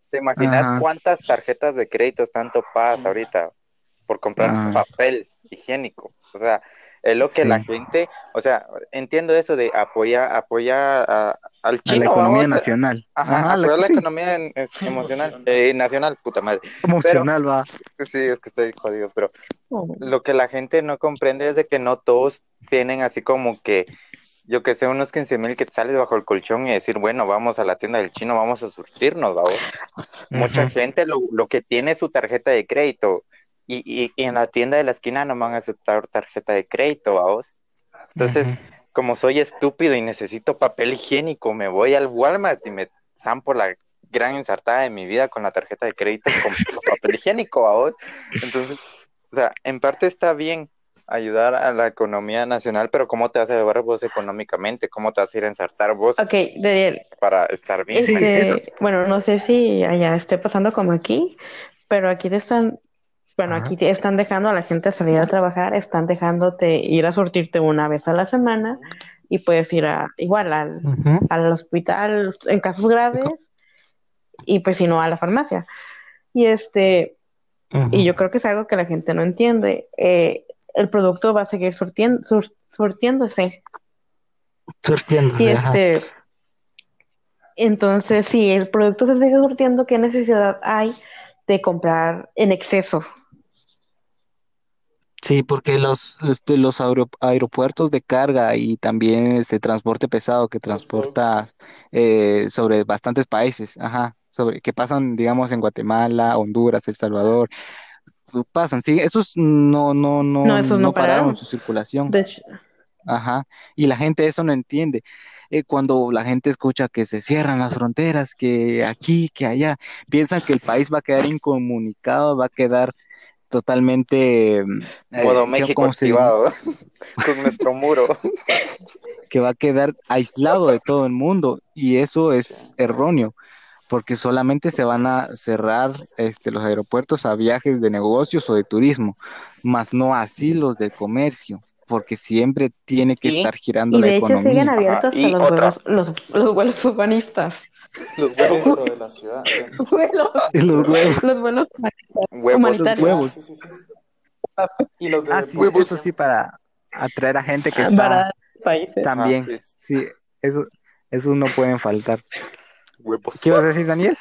¿Te imaginas cuántas tarjetas de crédito están topadas ahorita por comprar papel higiénico? O sea, es lo que la gente, o sea, entiendo eso de apoyar, apoyar al chino. A la economía nacional. Ajá, apoyar la, economía emocional, eh, nacional, puta madre. Emocional, va. Sí, es que estoy jodido, pero oh. lo que la gente no comprende es de que no todos tienen así como que yo que sé, unos 15 mil que sales bajo el colchón y decir, bueno, vamos a la tienda del chino, vamos a surtirnos, vamos. Mucha gente lo, lo, que tiene es su tarjeta de crédito y, y, y, en la tienda de la esquina no van a aceptar tarjeta de crédito, vamos. Entonces, como soy estúpido y necesito papel higiénico, me voy al Walmart y me zampo la gran ensartada de mi vida con la tarjeta de crédito con papel higiénico, vamos. Entonces, o sea, en parte está bien, ayudar a la economía nacional, pero ¿cómo te vas a llevar vos económicamente? ¿Cómo te vas a ir a ensartar vos? Ok, de Para estar bien. Este, bueno, no sé si allá esté pasando como aquí, pero aquí te están Bueno, Ajá. aquí te están dejando a la gente salir a trabajar, están dejándote ir a surtirte una vez a la semana y puedes ir a, igual al, al hospital en casos graves y pues si no a la farmacia. Y este, y yo creo que es algo que la gente no entiende. Eh, el producto va a seguir surtien- sur- surtiéndose. Surtiéndose, Y ajá. este, entonces, si el producto se sigue surtiendo, ¿qué necesidad hay de comprar en exceso? Sí, porque los, este, los aero- aeropuertos de carga y también este transporte pesado que transporta eh, sobre bastantes países, ajá, sobre que pasan, digamos, en Guatemala, Honduras, El Salvador, pasan, sí, esos no, no, no, No, esos no pararon pararon. su circulación, De hecho, ajá, y la gente eso no entiende. Eh, cuando la gente escucha que se cierran las fronteras, que aquí, que allá, piensan que el país va a quedar incomunicado, va a quedar totalmente eh, Modo ¿qué- México activado con nuestro muro. que va a quedar aislado de todo el mundo y eso es erróneo porque solamente se van a cerrar este, los aeropuertos a viajes de negocios o de turismo, más no así los de comercio, porque siempre tiene que Y- estar girando y la de hecho siguen economía. abiertos y hasta los vuelos, los, los vuelos humanistas. Los Dentro de la ciudad. Vuelos, Los huevos. los vuelos humanistas. huevos. Humanitarios. huevos. Ah, sí, sí, sí. Y los de Ah, sí, deportes, eso sí para atraer a gente que para está países. también. Ah, Sí, eso, eso no pueden faltar. Huevos. ¿Qué ibas a decir, Daniel?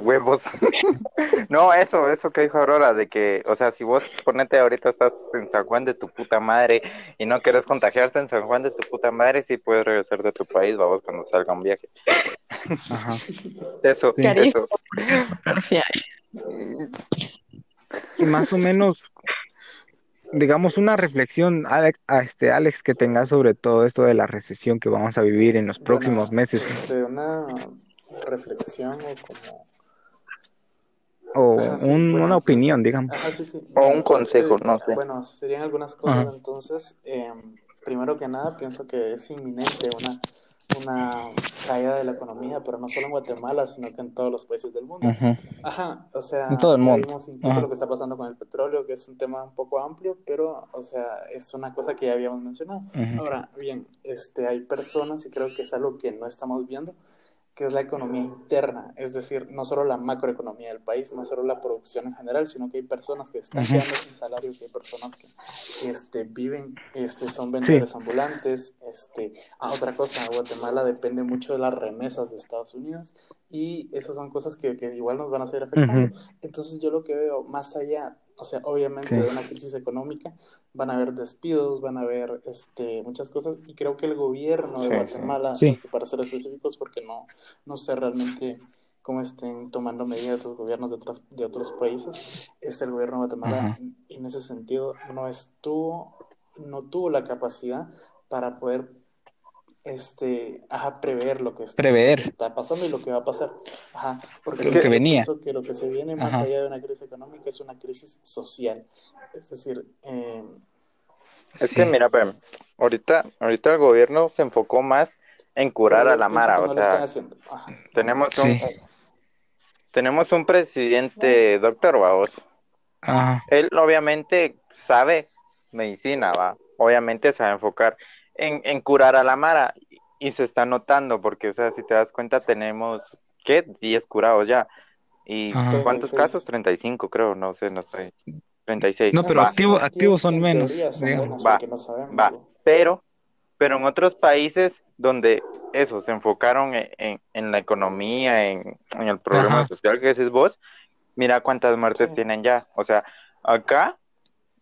Huevos. no, eso, eso que dijo Aurora, de que, o sea, si vos ponete ahorita estás en San Juan de tu puta madre y no quieres contagiarte en San Juan de tu puta madre, sí puedes regresar de tu país, vamos, cuando salga un viaje. Ajá. Eso, Sí. eso. Y más o menos, digamos, una reflexión, Alex, a este, Alex, que tengas sobre todo esto de la recesión que vamos a vivir en los próximos bueno, meses, este, una reflexión o como o Ajá, sí, un- bueno, una pues, opinión, digamos. Ajá, sí, sí. O un consejo, no sé. Bueno, serían algunas cosas. Ajá. Entonces, eh, primero que nada, pienso que es inminente una, una caída de la economía, pero no solo en Guatemala, sino que en todos los países del mundo. Ajá, o sea, En todo el mundo. vimos incluso Ajá. lo que está pasando con el petróleo, que es un tema un poco amplio, pero, o sea, es una cosa que ya habíamos mencionado. Ahora, bien, este, hay personas, y creo que es algo que no estamos viendo, que es la economía interna, es decir, no solo la macroeconomía del país, no solo la producción en general, sino que hay personas que están quedando sin salario, que hay personas que este, viven, este, son vendedores ambulantes, este, ah, otra cosa, Guatemala depende mucho de las remesas de Estados Unidos y esas son cosas que, que igual nos van a seguir afectando. Entonces yo lo que veo más allá, o sea, obviamente Sí. de una crisis económica, van a haber despidos, van a haber este, muchas cosas y creo que el gobierno de Sí. Guatemala, Sí. para ser específicos, porque no, no sé realmente cómo estén tomando medidas los gobiernos de otros, de otros países, este, el gobierno de Guatemala Ajá. en ese sentido no estuvo, no tuvo la capacidad para poder este, ajá, prever lo que está, Prever. está pasando y lo que va a pasar. Ajá, porque Lo yo que venía. pienso que lo que se viene más Ajá. allá de una crisis económica es una crisis social. Es decir, eh, Es Sí. que mira, pues, ahorita, ahorita el gobierno se enfocó más en curar pero a la Mara, que o sea, tenemos un, tenemos un presidente, doctor Baos, él obviamente sabe medicina, va, obviamente se va a enfocar en, en curar a la Mara y se está notando porque, o sea, si te das cuenta tenemos, ¿qué? 10 curados ya. ¿Y Ajá. cuántos 36. casos? 35 creo, no sé, no estoy. 36. No, pero va. activo- Son activos menos, son Va, porque no sabemos, va. ¿no? pero, pero en otros países donde eso, se enfocaron en, en- en la economía, en, en el problema Ajá. social que decís vos, mira cuántas muertes Sí. tienen ya. O sea, acá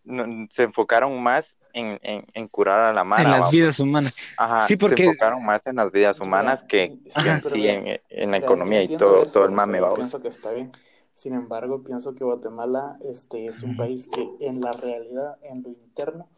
no- se enfocaron más en, en- en curar a la mara. En las vamos. vidas humanas. Ajá, Sí, porque- se enfocaron más en las vidas humanas que, sí, que en en, en la economía y todo, eso, todo el mame, vamos. Pienso que está bien. Sin embargo, pienso que Guatemala este, es un país que en la realidad, en lo interno,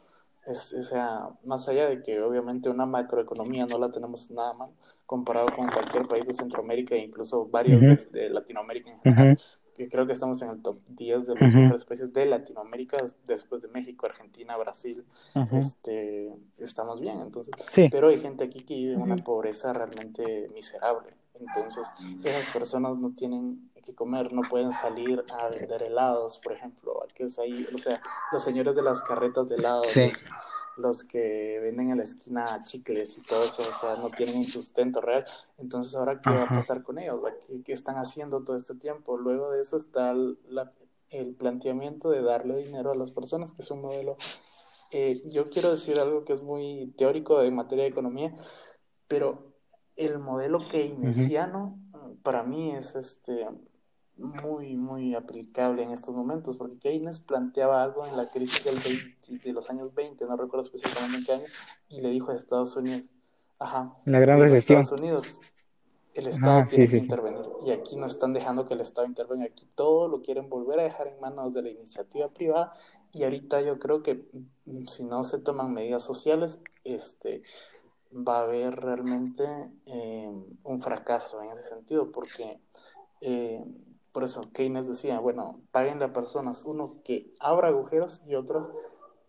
es, o sea, más allá de que obviamente una macroeconomía no la tenemos nada mal comparado con cualquier país de Centroamérica e incluso varios Ujú. de, de Latinoamérica en general, que creo que estamos en el top 10 de los Ujú. mejores países de Latinoamérica, después de México, Argentina, Brasil, este, estamos bien. Entonces, Sí. pero hay gente aquí que vive en una pobreza realmente miserable. Entonces, esas personas no tienen que comer, no pueden salir a vender helados, por ejemplo, que es ahí, o sea, los señores de las carretas de helados, Sí. los, los que venden en la esquina chicles y todo eso, o sea, no tienen un sustento real. Entonces, ¿ahora qué va a pasar con ellos? ¿Qué, qué están haciendo todo este tiempo? Luego de eso está el, la- el planteamiento de darle dinero a las personas, que es un modelo eh, yo quiero decir algo que es muy teórico en materia de economía, pero el modelo keynesiano eh, para mí es este muy, muy aplicable en estos momentos, porque Keynes planteaba algo en la crisis del 20 de los años 20, no recuerdo específicamente en qué año, y le dijo a Estados Unidos, ajá, La gran recesión. Estados Unidos, el Estado Ah, sí, tiene sí, que sí. intervenir, y aquí no están dejando que el Estado intervenga, aquí todo lo quieren volver a dejar en manos de la iniciativa privada, y ahorita yo creo que si no se toman medidas sociales, este, va a haber realmente eh, un fracaso en ese sentido, porque eh, por eso Keynes decía, bueno, paguenle a personas, uno que abra agujeros y otros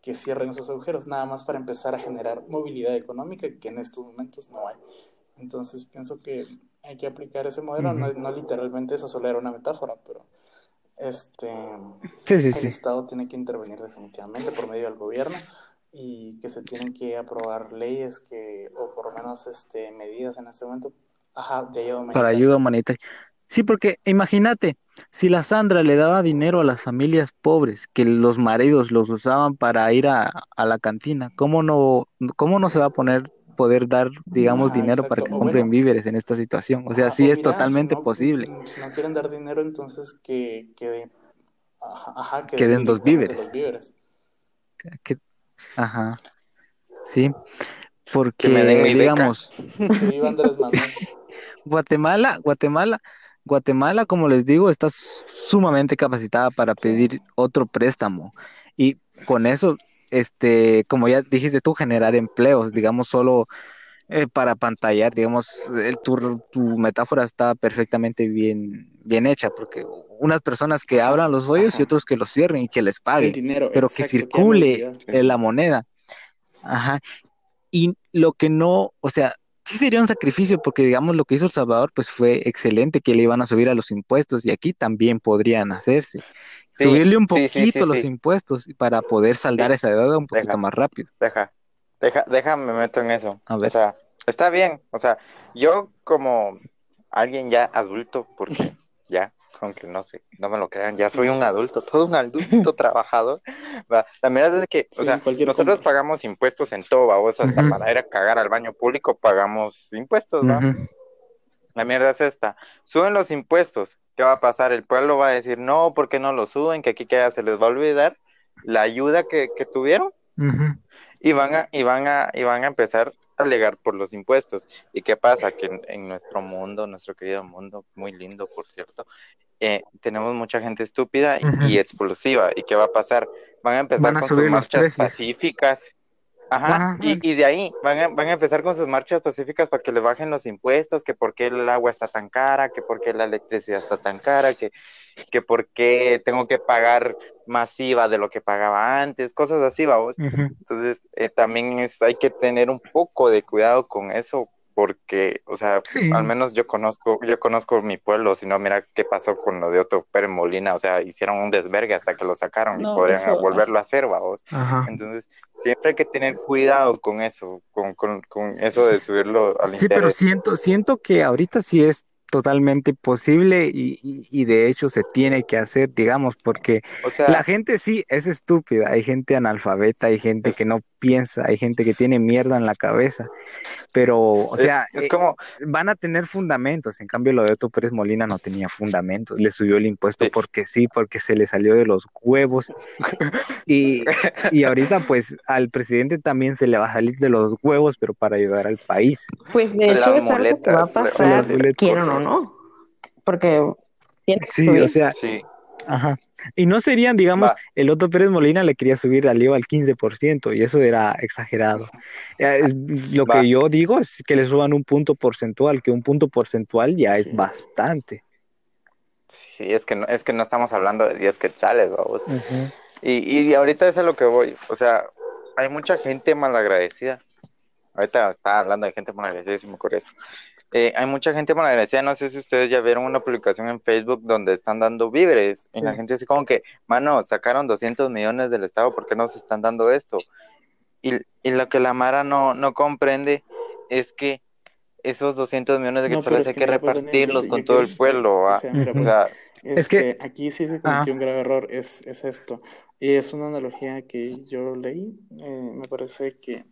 que cierren esos agujeros, nada más para empezar a generar movilidad económica que en estos momentos no hay. Entonces pienso que hay que aplicar ese modelo, no, no literalmente eso solo era una metáfora, pero este Sí, sí, el sí. Estado tiene que intervenir definitivamente por medio del gobierno y que se tienen que aprobar leyes que, o por lo menos este, medidas en este momento, ajá, de ayuda Para ayuda humanitaria. Sí, porque imagínate, si la Sandra le daba dinero a las familias pobres, que los maridos los usaban para ir a, a la cantina, ¿cómo no, cómo no se va a poner, poder dar, digamos, Ajá, dinero para que O compren bueno, víveres en esta situación? O sea, ajá, sí es mira, si totalmente no, posible mm, si no quieren dar dinero, entonces que, que, ajá, ajá, que que den den dos víveres. víveres. Que- ajá, sí, Que me den porque, digamos, Que viva. Guatemala, Guatemala, Guatemala, como les digo, está sumamente capacitada para pedir otro préstamo. Y con eso, este, como ya dijiste tú, generar empleos, digamos, solo eh, para pantallar, digamos, el- tu, tu metáfora está perfectamente bien, bien hecha, porque unas personas que abran los hoyos y otros que los cierren y que les El paguen, dinero, pero que exacto, que circule eh, la moneda. Ajá. Y lo que no, o sea, sí sería un sacrificio porque digamos lo que hizo El Salvador pues fue excelente que le iban a subir a los impuestos y aquí también podrían hacerse. Sí, Subirle un sí, sí, sí, poquito los impuestos para poder saldar esa deuda un poquito deja, más rápido. deja, deja, déjame meto en eso. A O sea, está bien. O sea, yo como alguien ya adulto, porque ya, aunque no sé, no me lo crean, ya soy un adulto, todo un adulto trabajador. Va. La verdad es que, o sea, nosotros compra. pagamos impuestos en todo, vamos, hasta para ir a cagar al baño público pagamos impuestos, ujú. La mierda es esta. Suben los impuestos. ¿Qué va a pasar? El pueblo va a decir, no, ¿por qué no lo suben? Que aquí que ya se les va a olvidar la ayuda que, que tuvieron Ujú. Y van a, y van a, y van a empezar a alegar por los impuestos. ¿Y qué pasa? Que en, en nuestro mundo, nuestro querido mundo, muy lindo, por cierto, eh, tenemos mucha gente estúpida y, explosiva. ¿Y qué va a pasar? Van a empezar Van a con sus subir marchas pacíficas. Ajá, y, y de ahí van a, van a empezar con sus marchas pacíficas para que le bajen los impuestos, que por qué el agua está tan cara, que por qué la electricidad está tan cara, que, que por qué tengo que pagar masiva de lo que pagaba antes, cosas así, vamos. Entonces, eh, también es, hay que tener un poco de cuidado con eso, porque, o sea, Sí. al menos yo conozco, yo conozco mi pueblo, si no, mira qué pasó con lo de Otto Pérez Molina, o sea, hicieron un desvergue hasta que lo sacaron y podrían eso, volverlo a hacer, vamos. Ajá. Entonces, siempre hay que tener cuidado con eso, con, con, con eso de subirlo al Sí, pero siento, siento que ahorita sí es totalmente posible y, y- y de hecho se tiene que hacer, digamos, porque O la gente sí es estúpida, hay gente analfabeta, hay gente que no piensa, hay gente que tiene mierda en la cabeza, pero, o sea, es eh, como, van a tener fundamentos, en cambio lo de Otto Pérez Molina no tenía fundamentos, le subió el impuesto sí, porque sí, porque se le salió de los huevos y, y ahorita pues al presidente también se le va a salir de los huevos, pero para ayudar al país. Pues de hecho las es algo que va a pasar, salir, muletas. No, porque tiene que Sí, o sea, Sí, ajá. Y no serían, digamos, va, el Otto Pérez Molina le quería subir al IVA al 15% y eso era exagerado. Eh, Lo va. que yo digo es que le suban un punto porcentual, que un punto porcentual ya es bastante. Sí, es que no, es que no estamos hablando de 10 quetzales, vamos. Ujú. Y, y ahorita es a lo que voy. O sea, hay mucha gente malagradecida. Ahorita estaba hablando de gente malagradecida y se me ocurre esto. Eh, hay mucha gente malagradecida, no sé si ustedes ya vieron una publicación en Facebook donde están dando víveres y la gente así como que, mano, sacaron 200 millones del Estado, ¿por qué no se están dando esto? Y, y lo que la Mara no, no comprende es que esos 200 millones de No, quetzales es hay que que pues, repartirlos yo- con yo todo el pueblo, O sea, mira, O sea, Es que- aquí sí se cometió un grave error, es, es esto. Y es una analogía que yo leí, eh, me parece que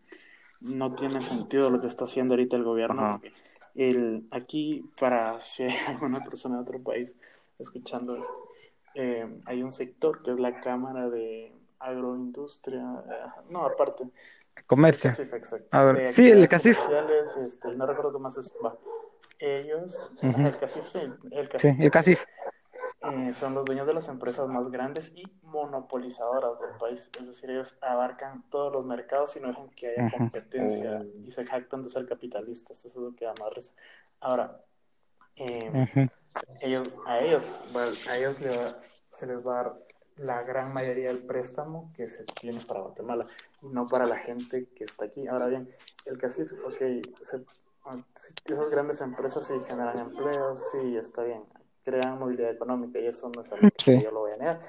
no tiene sentido lo que está haciendo ahorita el gobierno, Ajá. El, aquí, para si hay alguna persona de otro país escuchando esto, eh, hay un sector que es la Cámara de Agroindustria, eh, no, aparte, Comercio. CACIF, exacto. A ver, De sí, el CACIF. este, no recuerdo qué más es. va. Ellos, el CACIF, sí, el Sí, CACIF, el CACIF. Eh, son los dueños de las empresas más grandes y monopolizadoras del país. Es decir, ellos abarcan todos los mercados y no dejan que haya competencia Oh. y se jactan de ser capitalistas. Eso es lo que da más risa. Ahora, eh, Ujú. ellos, a ellos, va- a ellos le va- se les va a dar la gran mayoría del préstamo que se tiene para Guatemala y no para la gente que está aquí. Ahora bien, el CACIF, ok, se- ah, esas grandes empresas sí generan empleos, sí, está bien, crean movilidad económica y eso no es algo que Sí. yo lo voy a negar,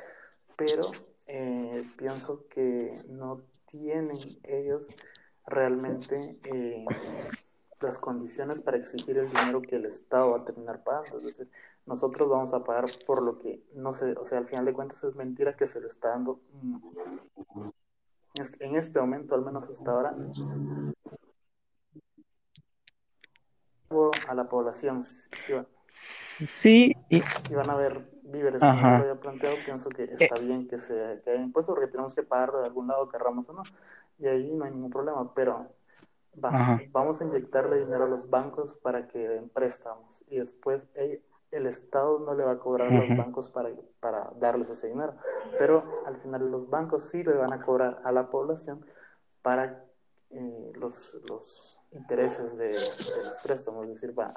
pero eh, pienso que no tienen ellos realmente eh, las condiciones para exigir el dinero que el Estado va a terminar pagando. Es decir, nosotros vamos a pagar por lo que no sé, o sea, al final de cuentas es mentira que se le está dando mm, en este momento, al menos hasta ahora, a la población. Sí, y si van a haber víveres, Ajá. Eh. como lo había planteado, pienso que está bien que se que haya impuestos porque tenemos que pagar de algún lado, querramos o no, y ahí no hay ningún problema, pero va, Ajá. vamos a inyectarle dinero a los bancos para que den préstamos y después eh, el Estado no le va a cobrar a los bancos para, para darles ese dinero, pero al final los bancos sí le van a cobrar a la población para eh, los, los intereses de, de los préstamos, es decir, va,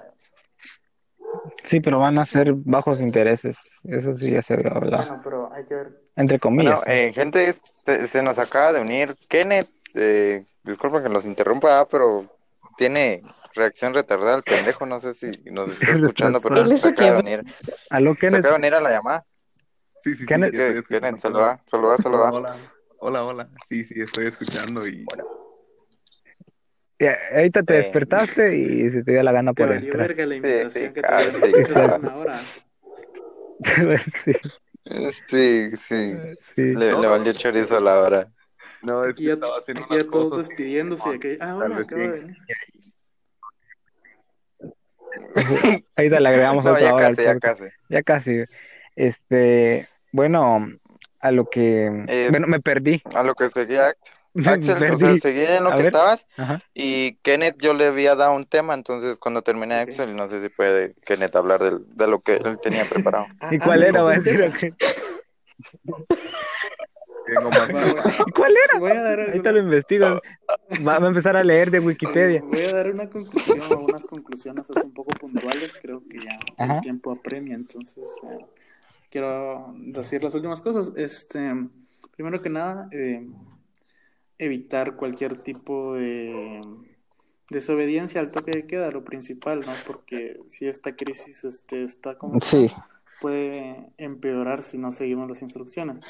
sí, pero van a ser bajos intereses. Eso sí ya se había hablado. bueno, pero hay que ver Entre Bueno, comillas. eh, gente, este, se nos acaba de unir Kenneth. Eh, disculpa que los interrumpa, ah, pero tiene reacción retardada el pendejo. No sé si nos está escuchando, pero se está acaba de unir. Aló, Se Kenneth. acaba de unir a la llamada. Sí, sí, sí, Kenneth- estoy ¿Qué- escuchando, Kenneth, saluda, saluda, saluda. Hola, hola, hola. Sí, sí, estoy escuchando y Ya, ahorita te Sí. despertaste y se te dio la gana Te por entrar. verga la Sí, invitación sí, que te una hora. Sí, Sí, sí. sí. Le, le valió chorizo a la hora. no, es que ya, estaba haciendo aquí ya todos cosas. despidiéndose. y aquí, ah, vez acabo de bien. venir. Ahorita le agregamos No, otra ya hora al casi, ya casi. Ya casi. Este, bueno, a lo que, Eh, bueno, me perdí. A lo que seguía Axel, o sea, seguía en lo A que ver. estabas. Ajá. Y Kenneth, yo le había dado un tema, entonces cuando terminé Ok. Axel, no sé si puede Kenneth hablar de lo que él tenía preparado. Ah, ¿Y ah, cuál sí, era? Va a decir, tema. ok. Tengo más Va, va. ¿Y cuál era? Voy a dar Ahorita lo investigo. Va, a empezar a leer de Wikipedia. Voy a dar una conclusión o unas conclusiones un poco puntuales. Creo que ya Ajá. el tiempo apremia, entonces eh, quiero decir las últimas cosas. Este, primero que nada, eh, evitar cualquier tipo de desobediencia al toque de queda, lo principal, ¿no? Porque si esta crisis este, está como Sí. puede empeorar si no seguimos las instrucciones.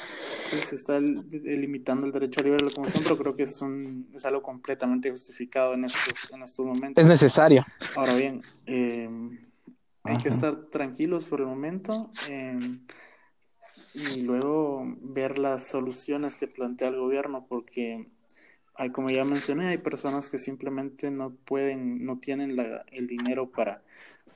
Sí, se está limitando el derecho a libre locomoción, pero creo que es, un, es algo completamente justificado en estos, en estos momentos. Es necesario. Ahora bien, eh, hay que estar tranquilos por el momento eh, y luego ver las soluciones que plantea el gobierno, porque hay, como ya mencioné, hay personas que simplemente no pueden, no tienen la- el dinero para,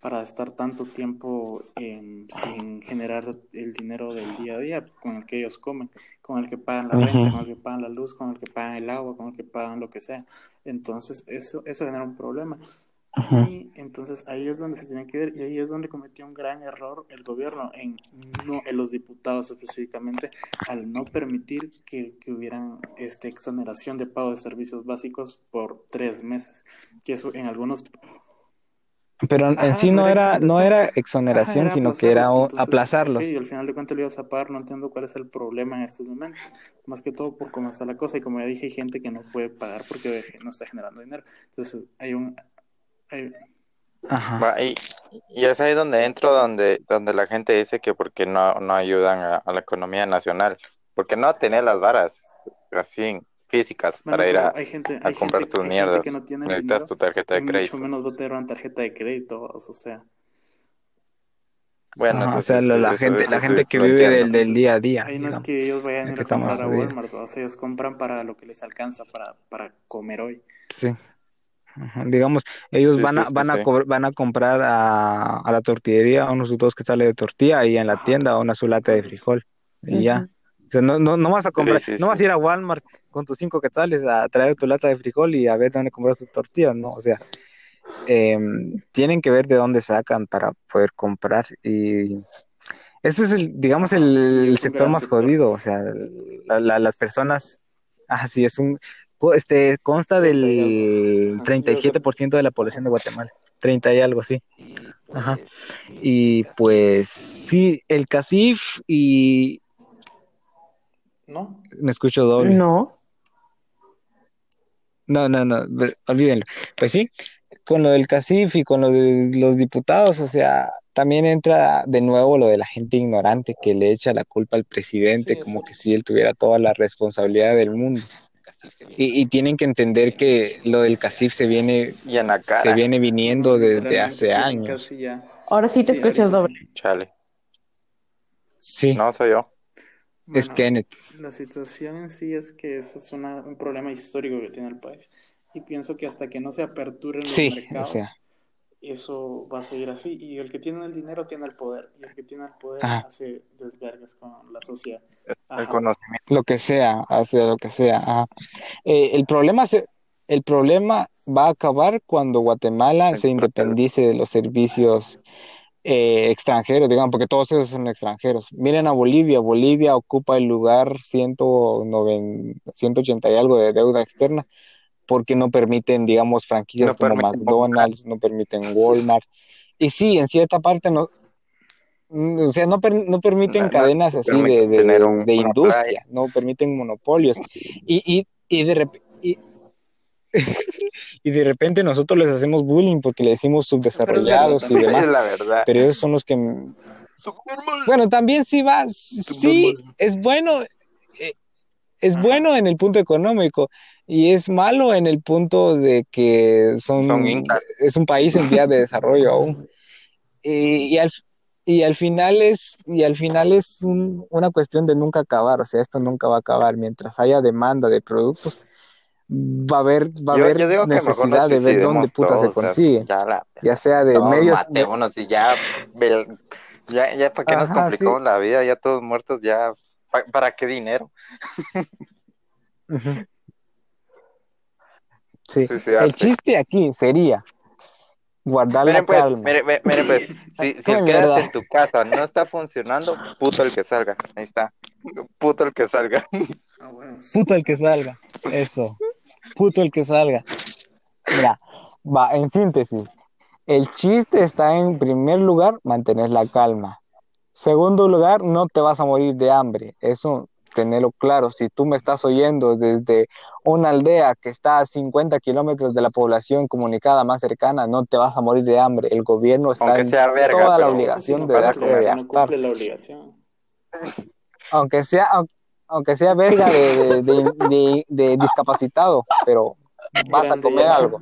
para estar tanto tiempo eh, sin generar el dinero del día a día con el que ellos comen, con el que pagan la renta, con el que pagan la luz, con el que pagan el agua, con el que pagan lo que sea. Entonces, eso, eso genera un problema. Y entonces ahí es donde se tiene que ver y ahí es donde cometió un gran error el gobierno, en, no, en los diputados específicamente, al no permitir que, que hubieran este, exoneración de pago de servicios básicos por tres meses, que eso en algunos... Pero en Ajá, sí no no era no exoneración. era Ajá, exoneración, era sino que era entonces, aplazarlos. ok, y al final de cuentas lo ibas a pagar, no entiendo cuál es el problema en estos momentos, más que todo por cómo está la cosa y como ya dije, hay gente que no puede pagar porque no está generando dinero, entonces hay un... Ajá. Y, y es ahí donde entro, donde, donde la gente dice que porque no, no ayudan a, a la economía nacional, porque no tener las varas así físicas Bueno, para ir a, hay gente, a hay comprar gente, tus hay gente mierdas. que no tiene Necesitas dinero tu tarjeta de crédito. mucho menos va a tener una tarjeta de crédito, o sea. Bueno, Ajá, eso o sea, sí, la, eso- gente, eso la gente que vive del, del Entonces, día a día. Ahí no es digamos. que ellos vayan a ir a comprar a. Walmart, o sea, ellos compran para lo que les alcanza para, para comer hoy. Sí. Ajá, Digamos, ellos Sí, van a, sí, van a, sí. cobr- van a comprar a, a la tortillería unos dos que sale de tortilla y en la tienda una su lata de Entonces, frijol y ya. O sea, no, no, no vas a comprar, sí, no vas sí. a ir a Walmart con tus cinco quetzales a traer tu lata de frijol y a ver dónde compras tus tortillas, ¿no? O sea, em, tienen que ver de dónde sacan para poder comprar y ese es el, digamos, el, y es un sector gran más sector. jodido, o sea, la- la- las personas, así es un, este, consta 30 y algo. del Ajá, 37% de la población de Guatemala, 30 y algo así. Ajá. Y pues sí, el CACIF y ¿No? me escucho doble. No. No, no, no, olvídenlo. Pues sí, con lo del CACIF y con lo de los diputados, o sea, también entra de nuevo lo de la gente ignorante que le echa la culpa al presidente, Sí, como que si él tuviera toda la responsabilidad del mundo. Y, y tienen que entender que lo del CACIF se viene, Y en la se viene viniendo desde hace años. casi ya. Ahora sí te Sí, escuchas doble. sí. chale. Sí, No soy yo. es Kenneth. la situación en sí es que eso es una- un problema histórico que tiene el país. Y pienso que hasta que no se aperturen los Sí, o mercados, sea, eso va a seguir así. Y el que tiene el dinero tiene el poder. Y el que tiene el poder Ajá. hace desvergas con la sociedad. El Ajá. conocimiento. lo que sea, hacia lo que sea. ajá. Eh, el problema se, el problema va a acabar cuando Guatemala se independice de los servicios eh, extranjeros, digamos, porque todos esos son extranjeros. Miren a Bolivia, Bolivia ocupa el lugar 190, 180 y algo de deuda externa porque no permiten, digamos, franquicias No como McDonald's, no permiten Walmart. Y sí, en cierta parte no, mm, o sea, no, per- no permiten No, no cadenas así de, de- un- de industria, no permiten monopolios. Y, y, y de repente... Y, y de repente nosotros les hacemos bullying porque le decimos subdesarrollados y también. demás, Es la verdad. pero ellos son los que bueno, también sí va, sí, es bueno, eh, es bueno en el punto económico y es malo en el punto de que son, Son es un país en vías de desarrollo aún. Y, y al, y al final es, y al final es un- una cuestión de nunca acabar, o sea, esto nunca va a acabar. Mientras haya demanda de productos, va a haber, va a Yo, haber yo necesidad nos de ver dónde puta se todos, o sea, consigue, ya la ya sea de medios, matémonos y ya, ya, ya para qué nos Ajá, complicamos sí. la vida, ya todos muertos, ya, pa- ¿para qué dinero? Sí, el chiste aquí sería guardar la Miren pues, calma. miren, miren, miren, pues, si, el mierda. en tu casa no está funcionando, puto el que salga, ahí está, puto el que salga. Ah, bueno. Puto el que salga. Eso. Puto el que salga. Mira, va, en síntesis. El chiste está en primer lugar, mantener la calma. Segundo lugar, no te vas a morir de hambre. Eso, tenerlo claro. Si tú me estás oyendo desde una aldea que está a 50 kilómetros de la población comunicada más cercana, no te vas a morir de hambre. El gobierno está Aunque en sea verga, toda la obligación de darte de no cumple la obligación. Aunque sea, aunque, aunque sea verga de, de- de- de- de discapacitado, pero vas a comer algo.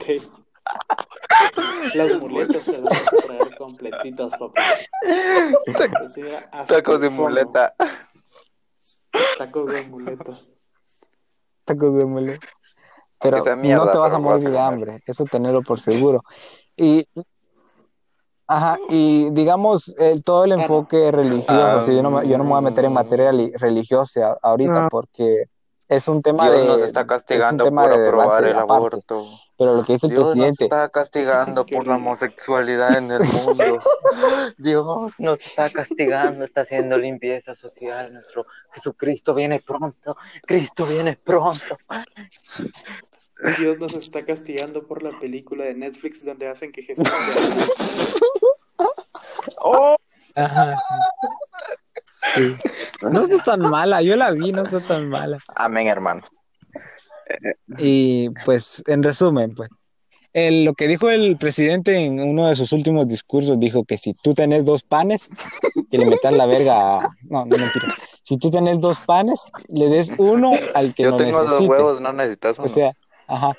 Las muletas se las vas a traer completitas, papá. Tacos de fondo. Tacos de muletas. tacos de mole. Pero mierda, no te vas a pero vas a morir de hambre, eso tenerlo por seguro. Y, ajá, y digamos, el- todo el enfoque religioso, Ah, o sea, yo no, me- yo no me voy a meter en materia li- religiosa ahorita porque es un tema Dios de, nos está castigando por aprobar el aparte. aborto. Pero lo que dice el Dios nos presidente, está castigando por la homosexualidad en el mundo. Dios nos está castigando, está haciendo limpieza social. Nuestro Jesucristo viene pronto. Cristo viene pronto. Dios nos está castigando por la película de Netflix donde hacen que Jesús sea. ajá, sí. No está tan mala, yo la vi, no está tan mala. Amén, hermanos. Y pues, en resumen, pues, el- lo que dijo el presidente en uno de sus últimos discursos, dijo que si tú tenés dos panes, que le metas la verga a... No, no mentira. Si tú tenés dos panes, le des uno al que Yo no tengo dos necesite. huevos, no necesitas uno. O sea, ajá.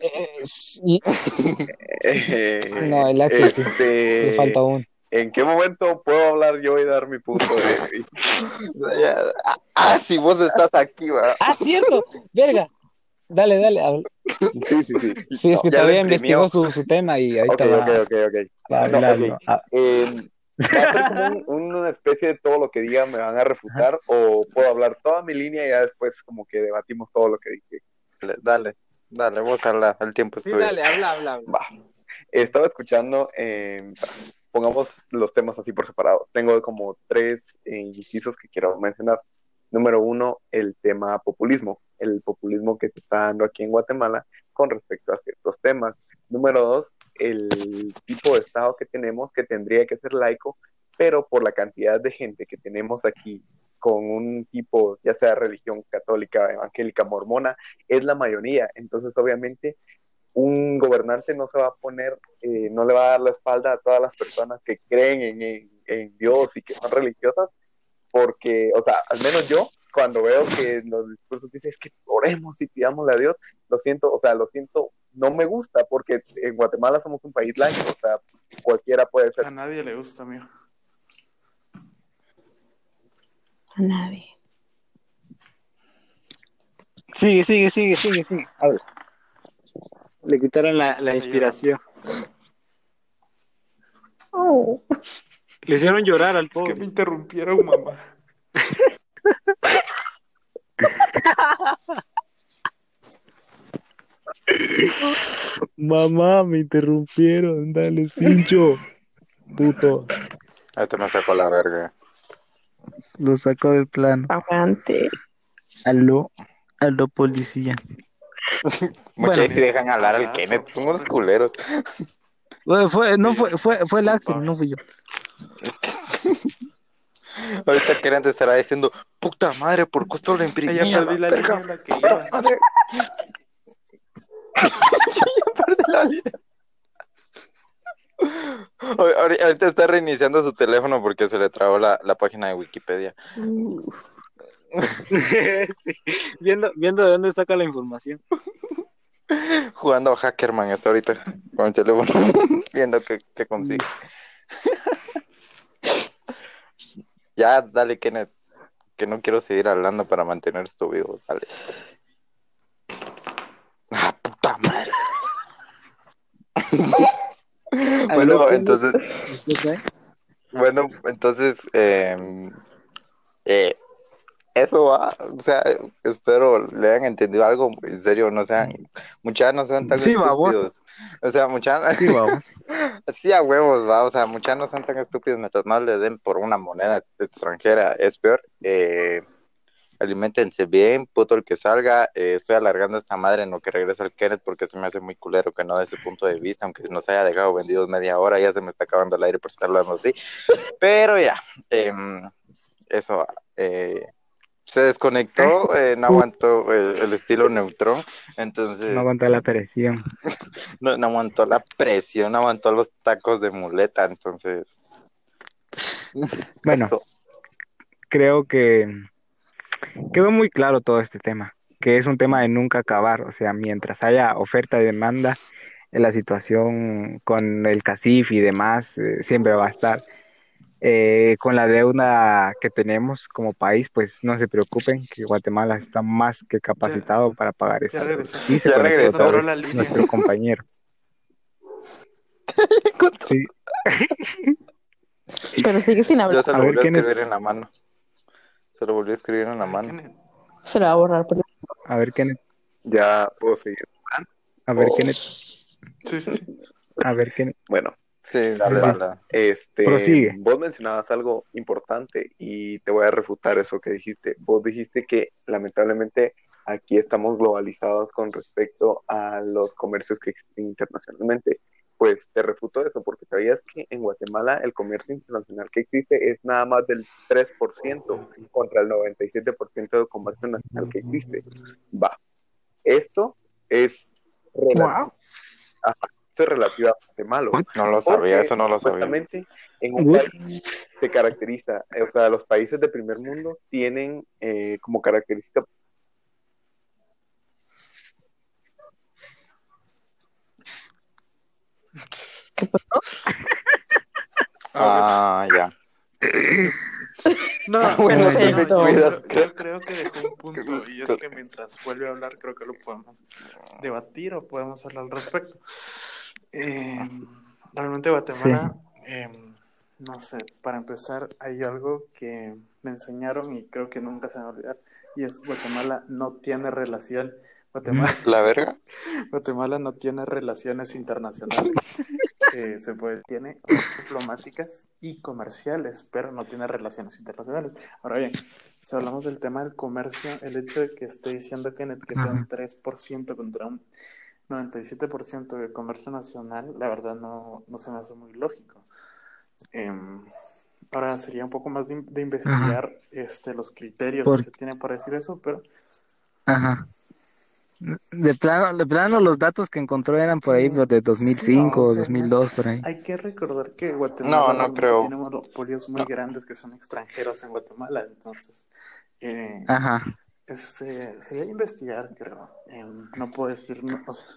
Eh, sí, Eh, No, el Axel sí. este, le falta uno. ¿En qué momento puedo hablar yo y dar mi punto de vista? Ah, si vos estás aquí, va. Ah, cierto, verga. Dale, dale. habla. Sí, sí, sí. Sí, es que todavía investigó su, su tema y ahorita va, ok, ok, ok. va a No, hablarlo. ok. Ah, Eh, ¿Va a ser como un- una especie de todo lo que diga me van a refutar o puedo hablar toda mi línea y ya después como que debatimos todo lo que dije? Dale, dale, vos habla, el tiempo es Sí, tuyo. dale, habla, habla. habla. Va. Estaba escuchando, eh, pongamos los temas así por separado. Tengo como tres eh, incisos que quiero mencionar. Número uno, el tema populismo, el populismo que se está dando aquí en Guatemala con respecto a ciertos temas. Número dos, el tipo de Estado que tenemos que tendría que ser laico, pero por la cantidad de gente que tenemos aquí con un tipo, ya sea religión católica, evangélica, mormona, es la mayoría. Entonces, obviamente, un gobernante no se va a poner, eh, no le va a dar la espalda a todas las personas que creen en, en- en Dios y que son religiosas, porque, o sea, al menos yo, cuando veo que en los discursos dicen es que oremos y pidámosle a Dios, lo siento, o sea, lo siento, no me gusta, porque en Guatemala somos un país laico, o sea, cualquiera puede ser A nadie le gusta, amigo. A nadie. Sigue, sigue, sigue, sigue, sigue. Habla. Le quitaron la, la inspiración. Oh. Le hicieron llorar al Es que pobre. me interrumpieron, mamá. Mamá, me interrumpieron. Dale, cincho. Puto. Este me sacó la verga. Lo sacó del plano. Aguante. Aló, aló, policía. Muchos Bueno. sí dejan hablar al. Kenneth, son unos culeros. Bueno, fue, no fue, fue, fue el Axel, no fui yo. Ahorita Kenneth estará diciendo, puta madre, ¿por esto lo imprimí? Ya perdí la línea en la que iba. Madre. Ya perdí la línea. Ahor- ahor- Ahorita está reiniciando su teléfono porque se le trabó la, la página de Wikipedia. sí, viendo, viendo de dónde saca la información. Jugando a Hackerman está ahorita con el teléfono, viendo qué, qué consigue. ya, dale, Kenneth, que no quiero seguir hablando para mantener esto vivo, dale. Ah, puta madre. bueno, entonces, ¿Qué bueno, entonces, eh, eh, eso va, o sea, espero le hayan entendido algo, en serio, no sean, muchas no sean tan Sí, estúpidos. O sea, muchas, Sí, vamos. sí a huevos, va, o sea, muchas no sean tan estúpidos mientras más le den por una moneda extranjera, es peor. Eh, aliméntense bien, puto el que salga. Eh, estoy alargando esta madre en lo que regresa el Kenneth porque se me hace muy culero que no de su punto de vista, aunque nos haya dejado vendidos media hora, ya se me está acabando el aire por estar hablando así. Pero ya, em, eso, eh, se desconectó, eh, no aguantó el, el estilo neutrón, entonces No aguanta la presión. no, no aguantó la presión, no aguantó los tacos de muleta, entonces. Bueno, eso. creo que quedó muy claro todo este tema, que es un tema de nunca acabar, o sea, mientras haya oferta y demanda, eh, la situación con el CACIF y demás eh, siempre va a estar. Eh, con la deuda que tenemos como país, pues no se preocupen, que Guatemala está más que capacitado para pagar esa deuda. Y se Ya regresó. la línea. nuestro compañero. Sí, Pero sigue sin Ya hablar. se A lo ver, volvió a Kenneth. escribir en la mano. Se lo volvió a escribir en la mano. Se la va a borrar. Pero... a ver, Kenneth, Ya puedo seguir. a ver, Oh. Kenneth, Sí, sí, sí. a ver, Kenneth. Bueno, sí, dale, Sí. dale. Este, Prosigue. vos mencionabas algo importante y te voy a refutar eso que dijiste. Vos dijiste que lamentablemente aquí estamos globalizados con respecto a los comercios que existen internacionalmente. Pues te refuto eso porque sabías que en Guatemala el comercio internacional que existe es nada más del 3% contra el 97% de comercio nacional que existe. Va. Esto es Wow. Esto es relativamente malo. No lo sabía, Porque, eso no lo sabía. Supuestamente, en un país se caracteriza, eh, o sea, los países de primer mundo tienen eh, como característica ¿Qué pasó? Ah, ya. No, Bueno, no, yo creo, creo que dejó un punto y es que mientras vuelve a hablar creo que lo podemos debatir o podemos hablar al respecto. Eh, realmente Guatemala, eh, no sé, para empezar hay algo que me enseñaron y creo que nunca se me va a olvidar y es Guatemala no tiene relación. Guatemala, ¿La verga? Guatemala no tiene relaciones internacionales. Eh, se puede, tiene diplomáticas y comerciales, pero no tiene relaciones internacionales. Ahora bien, si hablamos del tema del comercio, el hecho de que esté diciendo Kenneth que sea un 3% contra un 97% de comercio nacional, la verdad no, no se me hace muy lógico. Em, ahora sería un poco más de, de investigar este, los criterios Por- que se tienen para decir eso, pero Ajá. De plano, de plano los datos que encontró eran por ahí Sí, los de 2005 no, o sea, 2002 por ahí. Hay que recordar que Guatemala No, no creo. tiene monopolios muy No. grandes que son extranjeros en Guatemala, entonces eh, Ajá. Este, sería investigar, creo. Eh, no puedo decir, no, o sea,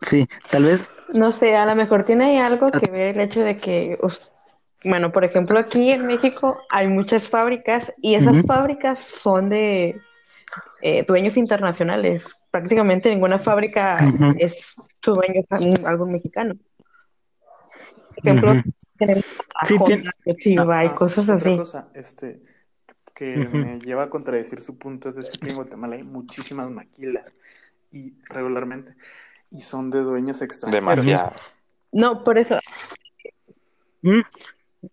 Sí, tal vez, No sé, a lo mejor tiene ahí algo que ver el hecho de que, bueno, por ejemplo, aquí en México hay muchas fábricas y esas fábricas son de eh, dueños internacionales. Prácticamente ninguna fábrica es su dueño es algún, mexicano. Por ejemplo, tenemos Sí, tiene- y ah, cosas otra así. cosa, este, que me lleva a contradecir su punto es decir que en Guatemala hay muchísimas maquilas y regularmente y son de dueños extranjeros. Demasiado. No, por eso, Mm,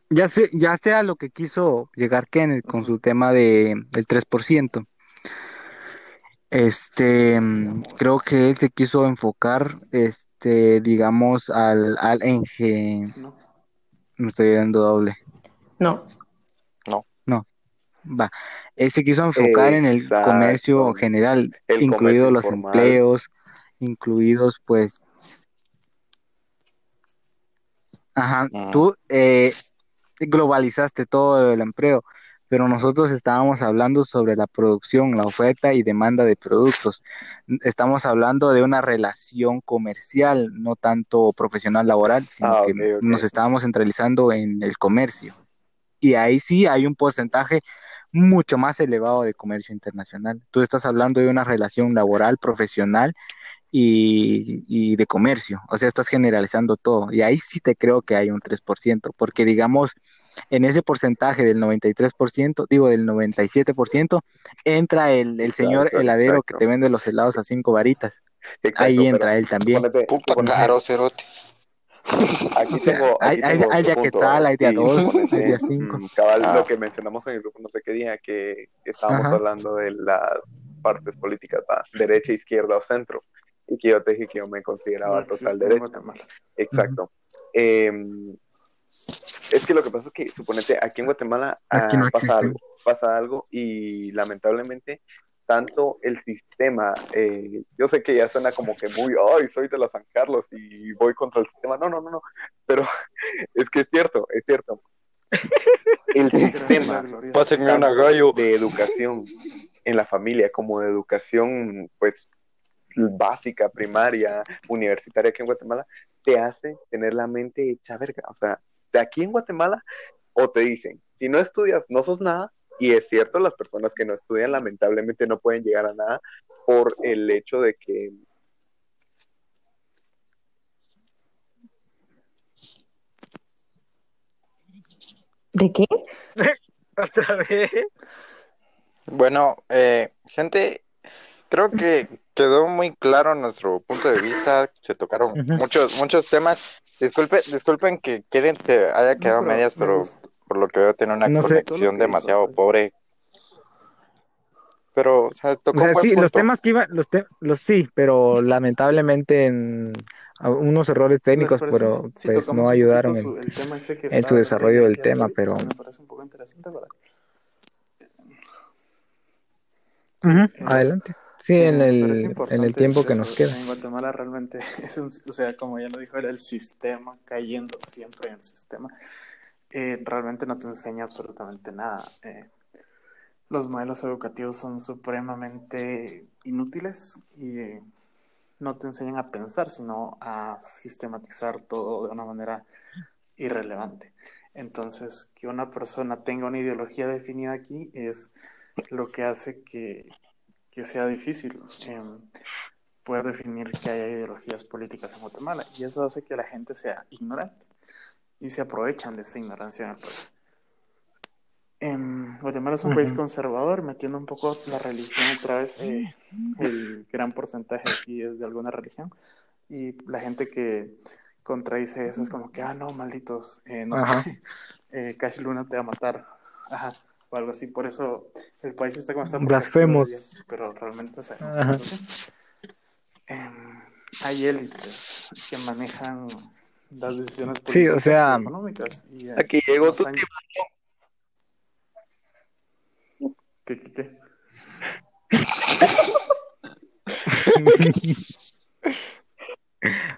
Ya sé, ya sé a lo que quiso llegar Kenneth con su tema de del 3%. Este, mm, creo que él se quiso enfocar, este, digamos, al, al ¿no? me estoy dando doble. no. Va. Él se quiso enfocar en el comercio general, El incluidos comercio los informal. empleos, incluidos, pues, ajá, Ujú. tú eh, globalizaste todo el empleo, pero nosotros estábamos hablando sobre la producción, la oferta y demanda de productos. Estamos hablando de una relación comercial, no tanto profesional laboral, sino Ah, que nos estábamos centralizando en el comercio. Y ahí sí hay un porcentaje mucho más elevado de comercio internacional. Tú estás hablando de una relación laboral, profesional y, y de comercio. O sea, estás generalizando todo. Y ahí sí te creo que hay un 3%, porque digamos, en ese porcentaje del 93%, digo del 97%, entra el, el señor heladero que te vende los helados a cinco varitas. Exacto, Ahí entra él también. Puta caro, cerote. Aquí tengo, hay, aquí hay, tengo hay de otro a punto, quetzal, hay de a y dos, hay de a cinco. mm, cabal, Ah. lo que mencionamos en el grupo no sé qué día, que estábamos Ajá. hablando de las partes políticas, ¿va? derecha, izquierda o centro, y que yo te dije que yo me consideraba No total derecha. Guatemala. Exacto. Eh, es que lo que pasa es que, suponete, aquí en Guatemala Aquí ah, no pasa existen. algo, pasa algo y lamentablemente tanto el sistema, eh, yo sé que ya suena como que muy, ay, soy de la San Carlos y voy contra el sistema. No, no, no, no, pero es que es cierto, es cierto. El sistema. Pásenme una gallo. de educación en la familia como de educación, pues, básica, primaria, universitaria aquí en Guatemala, te hace tener la mente hecha verga. O sea, de aquí en Guatemala, o te dicen, si no estudias, no sos nada, y es cierto, las personas que no estudian lamentablemente no pueden llegar a nada por el hecho de que ¿De qué? Otra vez. Bueno, eh, gente, creo que quedó muy claro nuestro punto de vista. Se tocaron muchos, muchos temas. Disculpe, disculpen que Keren se haya No, quedado pero medias, me pero. Por lo que veo tiene una No conexión demasiado hizo, pues. pobre. Pero, o sea, O tocó sea, un buen sí, los temas que iban, los, te- los sí, pero lamentablemente en unos errores ¿Les técnicos, parece pero si- pues no ayudaron en, su- el tema ese que en su estaba desarrollo del tema, pero Me parece un poco interesante Sí, eh, adelante. Sí, en el, en el tiempo que nos queda. En Guatemala realmente es un, o sea, como ya lo dijo, era el sistema cayendo siempre en el sistema. Eh, realmente no te enseña absolutamente nada. Eh, los modelos educativos son supremamente inútiles y eh, no te enseñan a pensar, sino a sistematizar todo de una manera irrelevante. Entonces, que una persona tenga una ideología definida aquí es lo que hace que, que sea difícil poder definir que haya ideologías políticas en Guatemala. Y eso hace que la gente sea ignorante y se aprovechan de esa ignorancia en el país. En Guatemala es un país Ujú. conservador, metiendo un poco la religión otra vez. eh, el gran porcentaje aquí es de alguna religión. Y la gente que contradice eso es como que, ah, no, malditos, eh, no Ajá. sé, eh, Cash Luna te va a matar. Ajá, o algo así. Por eso el país está como está. Blasfemos. Pero realmente sabemos Ajá. Em, hay élites que manejan las decisiones Sí, o sea, y económicas. Y, eh, Aquí llegó tu han- ¿Qué, qué, qué?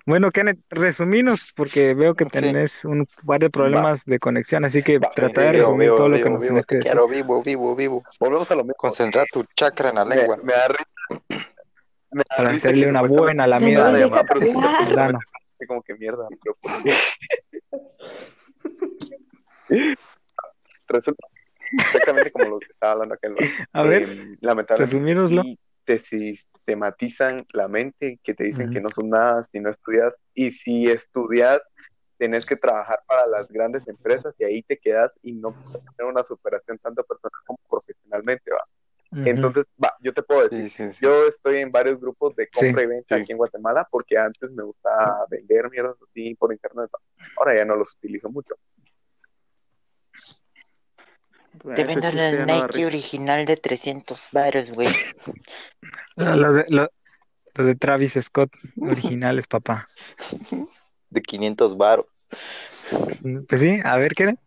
Bueno, Kenneth, resuminos, porque veo que Sí. tenés un par de problemas de conexión, así que Va, trata de vivo, resumir vivo, todo lo vivo, que nos vivo, tenés que decir. quiero vivo, vivo, vivo. Volvemos a lo mismo. Concentra tu chakra en la Me, lengua. me da risa. Me da Para hacerle una buena me lamida la de así como que mierda. Pero resulta exactamente como lo que estaba hablando aquel. A ver, Eh, lamentablemente sí te sistematizan la mente, que te dicen que no son nada si no estudias, y si estudias, tenés que trabajar para las grandes empresas y ahí te quedas y no puedes tener una superación tanto personal como profesionalmente, ¿va? Entonces, va, yo te puedo decir, Sí, sí, sí. yo estoy en varios grupos de compra Sí. y venta Sí. aquí en Guatemala porque antes me gustaba vender mierdas así por internet, ahora ya no los utilizo mucho. Te vendo no da Nike original de 300 varos, güey. Lo, lo de, lo- lo de Travis Scott, originales, papá. De 500 varos. Pues sí, a ver, Kenneth.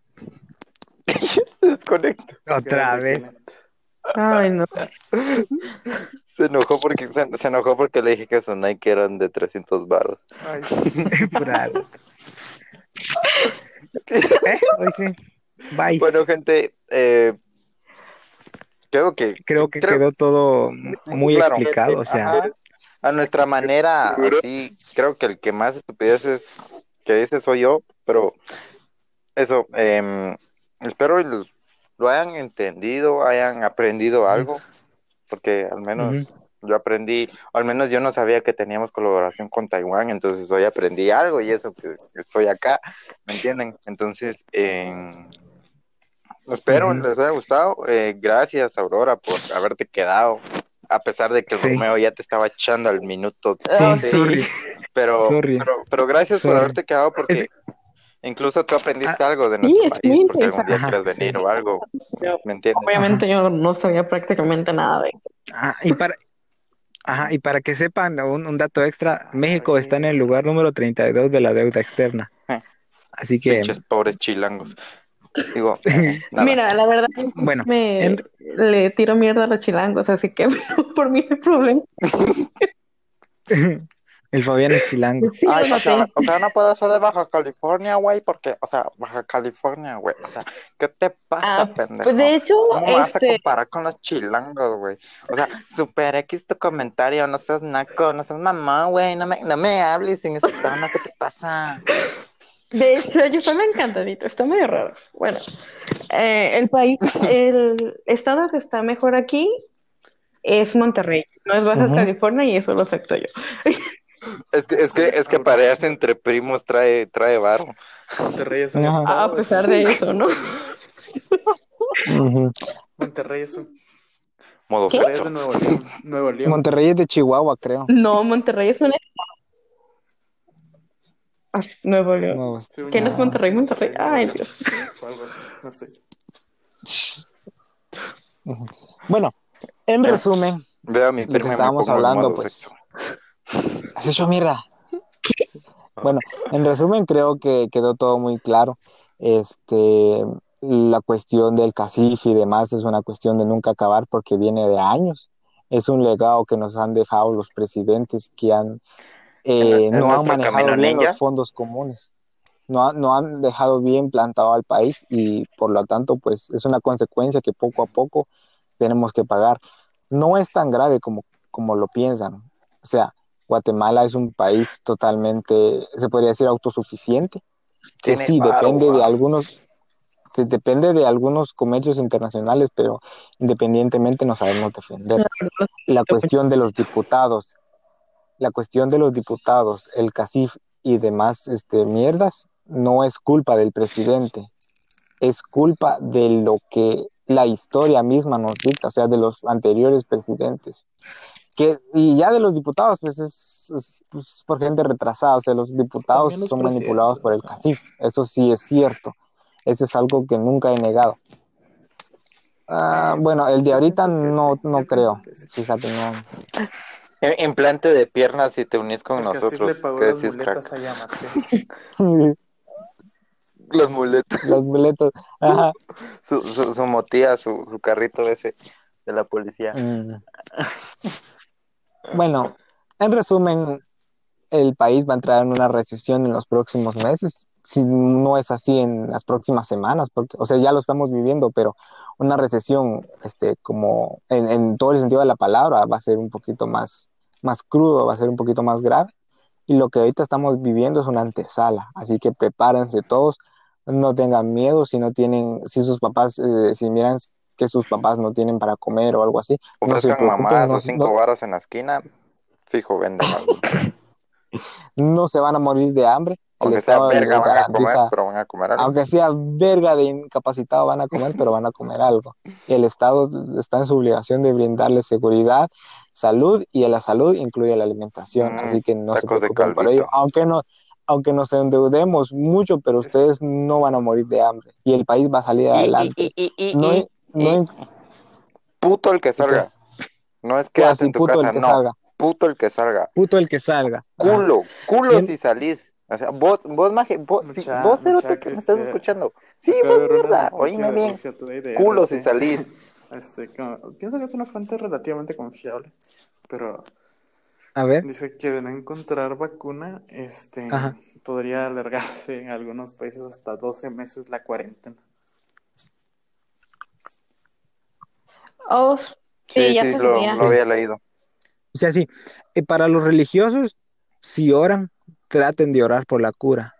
Se desconecta. Otra vez. Ay, no. Se enojó porque se, se enojó porque le dije que su Nike eran de 300 varos. Ay, ¿Eh? Hoy sí. Bye. Bueno, gente, eh, creo que Creo que creo- quedó todo muy Claro. explicado, o sea. Ajá. a nuestra manera, así, creo que el que más estupideces que dice soy yo, pero eso, em, espero el- lo hayan entendido, hayan aprendido algo, porque al menos yo aprendí, o al menos yo no sabía que teníamos colaboración con Taiwán, entonces hoy aprendí algo y eso que estoy acá, ¿me entienden? Entonces, espero Ujú. les haya gustado. Eh, gracias, Aurora, por haberte quedado. A pesar de que Sí. Romeo ya te estaba echando al minuto Sí, 12, sorry. pero, sorry. pero, pero gracias por haberte quedado porque incluso tú aprendiste algo de sí, nuestro es país, muy por si algún día quieres venir sí. o algo, Yo- ¿me entiendes? Obviamente yo no sabía prácticamente nada de Ah, y para, ajá, y para que sepan un, un dato extra, México está en el lugar número 32 de la deuda externa. Eh. Así que, Pinches pobres chilangos. Digo, nada. Mira, la verdad bueno, me en- le tiro mierda a los chilangos, así que por mí no hay problema. El Fabián es chilango. Sí, Ay, o, sea, noté. o sea, no puedo ser de Baja California, güey, porque, o sea, Baja California, güey, o sea, ¿qué te pasa, Ah, pendejo? pues de hecho, ¿Cómo vas a este, comparar con los chilangos, güey? O sea, super X tu comentario, no seas naco, no seas mamá, güey, no me, no me hables en ese tono, ¿qué te pasa? de hecho, yo fue encantadito, está medio raro. Bueno, eh, el país, el estado que está mejor aquí es Monterrey, no es Baja. California y eso lo acepto yo. Es que, es que, es que parearse entre primos trae, trae varo. Monterrey es un estado. A pesar de eso, ¿no? Monterrey es un. Modo Monterrey es de Nuevo León. Nuevo León. Monterrey es de Chihuahua, creo. No, Monterrey es un estado. Ah, Nuevo León. No, Según ¿Qué yo, no es Monterrey, Monterrey? Ay, Dios. O algo así. No estoy. Ujú. Bueno, en resumen, Veo a mi lo que estábamos hablando, pues. sexo. ¿Has hecho mierda? Bueno, en resumen, creo que quedó todo muy claro. Este, la cuestión del CACIF y demás es una cuestión de nunca acabar porque viene de años. es un legado que nos han dejado los presidentes que han eh, ¿Es no han manejado bien los fondos comunes, no, no han dejado bien plantado al país y por lo tanto pues es una consecuencia que poco a poco tenemos que pagar. No es tan grave como, como lo piensan. O sea, Guatemala es un país totalmente, se podría decir, autosuficiente, que sí, depende de algunos, que depende de algunos comercios internacionales, pero independientemente nos sabemos defender. La cuestión de los diputados, la cuestión de los diputados, el CACIF y demás este, mierdas, no es culpa del presidente, es culpa de lo que la historia misma nos dicta, o sea, de los anteriores presidentes. Que, y ya de los diputados, pues es, es, pues, por gente retrasada, o sea, los diputados los son manipulados por el CACIF, eso sí es cierto, eso es algo que nunca he negado. Ah, bueno, el de ahorita no, no creo, fíjate, no. Implante de piernas si te unís con nosotros. ¿Qué las decís, muletas crack? Las muletas. Los boletos. Ajá. Su, su, su motía, su, su carrito ese de la policía. Mm. Bueno, en resumen, el país va a entrar en una recesión en los próximos meses. Si no es así en las próximas semanas, porque, o sea, ya lo estamos viviendo, pero una recesión, este, como en, todo el sentido de la palabra, va a ser un poquito más, más crudo, va a ser un poquito más grave. Y lo que ahorita estamos viviendo es una antesala, así que prepárense todos, no tengan miedo si no tienen, si sus papás, eh, si miran que sus papás no tienen para comer o algo así, no Ofrezcan preocupen, mamás no- o cinco no- varos en la esquina. Fijo, venden algo. no se van a morir de hambre. El Aunque sea Estado les verga, van a comer, pero van a comer algo. aunque sea verga de incapacitado, van a comer, pero van a comer algo. El Estado está en su obligación de brindarles seguridad, salud, y en la salud incluye la alimentación. Mm, Así que no se preocupen por ello. Aunque no, aunque nos endeudemos mucho, pero ustedes no van a morir de hambre. Y el país va a salir Y, adelante. y, y, y, y, No, y- no, puto el que salga. No es que hace en tu puto casa, el que no. salga. Puto el que salga. Puto el que salga. Ajá. Culo, culo Bien. si salís. O sea, vos, vos, maje, vos, si- Mucha- vos, cerote, mucha que me estás escuchando. Sí, vos, mierda, oíme bien. De Culo si salís. Este, como- pienso que es una fuente relativamente confiable, pero A ver. dice que de no encontrar vacuna, este, Ajá. podría alargarse en algunos países hasta 12 meses la cuarentena. Oh, Sí, Sí, ya sí, se lo, había leído. O sea, sí, eh, para los religiosos, si oran, traten de orar por la cura.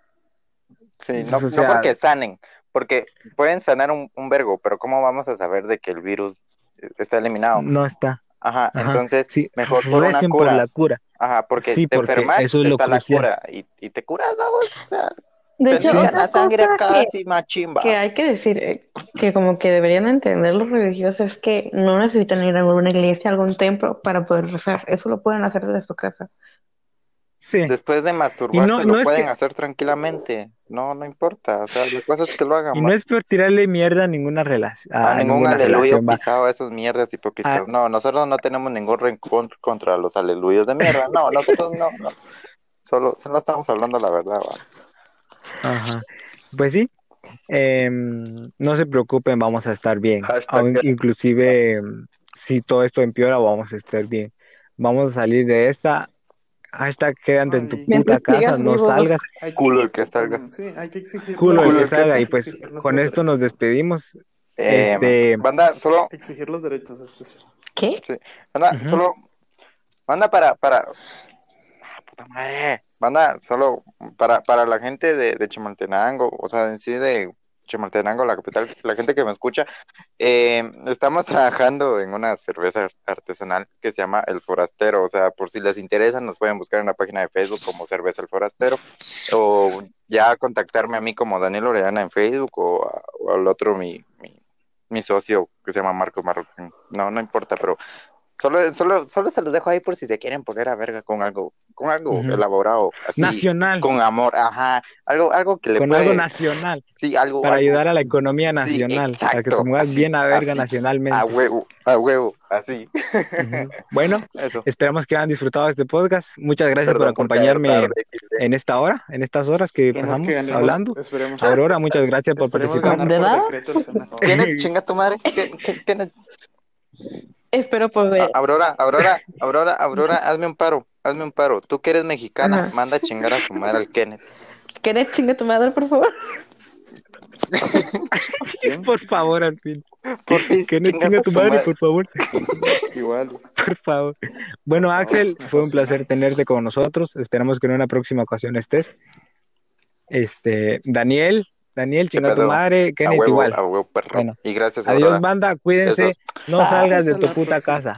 Sí, no, O no porque sanen, porque pueden sanar un, un vergo, pero ¿cómo vamos a saber de que el virus eh, está eliminado? No está. Ajá, Ajá, entonces, sí, mejor por una cura. por la cura. Ajá, porque Sí, te porque enfermas, eso es lo está la cura y, y te curas, ¿no? O sea, de hecho, la sangre cosa acá, que, así machimba. que hay que decir, eh, que como que deberían entender los religiosos es que no necesitan ir a alguna iglesia, a algún templo para poder rezar. Eso lo pueden hacer desde su casa. Sí. Después de masturbarse no- lo no pueden que- hacer tranquilamente. No, no importa. O sea, la cosa es que lo hagan. Y no es por tirarle mierda a ninguna relación. A A ningún aleluya pisado a esos mierdas hipócritas. Ah. No, nosotros no tenemos ningún rencor contra los aleluyos de mierda. No, nosotros no, no. Solo, solo estamos hablando la verdad, va. Ajá. Pues sí. Em, no se preocupen, vamos a estar bien. Que- inclusive, si todo esto empeora, vamos a estar bien. Vamos a salir de esta. Hashtag quédate en tu puta casa, no vivo. salgas. Hay Culo el que salga. Sí, hay que exigir. Culo el Culo que el que salga. Y pues con esto nos despedimos. Eh, Este- Banda, solo, Exigir los derechos, es decir. ¿Qué? banda, Ujú. solo, banda para, para, ah, puta madre, banda, solo para, para la gente de, de Chimaltenango, o sea, en sí de Chimaltenango, la capital, la gente que me escucha, eh, estamos trabajando en una cerveza artesanal que se llama El Forastero, o sea, por si les interesa, nos pueden buscar en la página de Facebook como Cerveza El Forastero, o ya contactarme a mí como Daniel Orellana en Facebook, o, a- o al otro, mi, mi, mi socio, que se llama Marcos Marroquín, no, no importa, pero solo, solo, solo se los dejo ahí por si se quieren poner a verga con algo, con algo elaborado, así, Nacional. con amor, ajá, algo, algo que le Con puede, algo nacional. sí, algo, Para algo- ayudar a la economía nacional. Para que te muevas bien a verga así, nacionalmente. a huevo, a huevo, así. Bueno, eso. esperamos que hayan disfrutado de este podcast. Muchas gracias por Perdón por caer acompañarme tarde, en esta hora, en estas horas que Esperemos pasamos que hablando. Esperemos, Aurora, muchas gracias por esperemos participar. ¿De por nada? decreto el Senado. ¿Quién es? Chinga tu madre. ¿Quién- quién- quién es? Espero poder. A- Aurora, Aurora, Aurora, Aurora, hazme un paro, hazme un paro. Tú que eres mexicana, Ajá. manda a chingar a su madre al Kenneth. ¿Querés chinga tu madre, por favor? Por favor, al fin. Por fin, Que no chinga a tu madre, madre. por favor. Igual. Por favor. Bueno, Axel, fue un placer tenerte con nosotros. Esperamos que en una próxima ocasión estés. Este, Daniel, Daniel, chinga tu madre, A Kenneth huevo, igual. a huevo, perro. Bueno. Y gracias, Adiós, Aurora. banda, cuídense, no salgas de tu puta próxima. casa.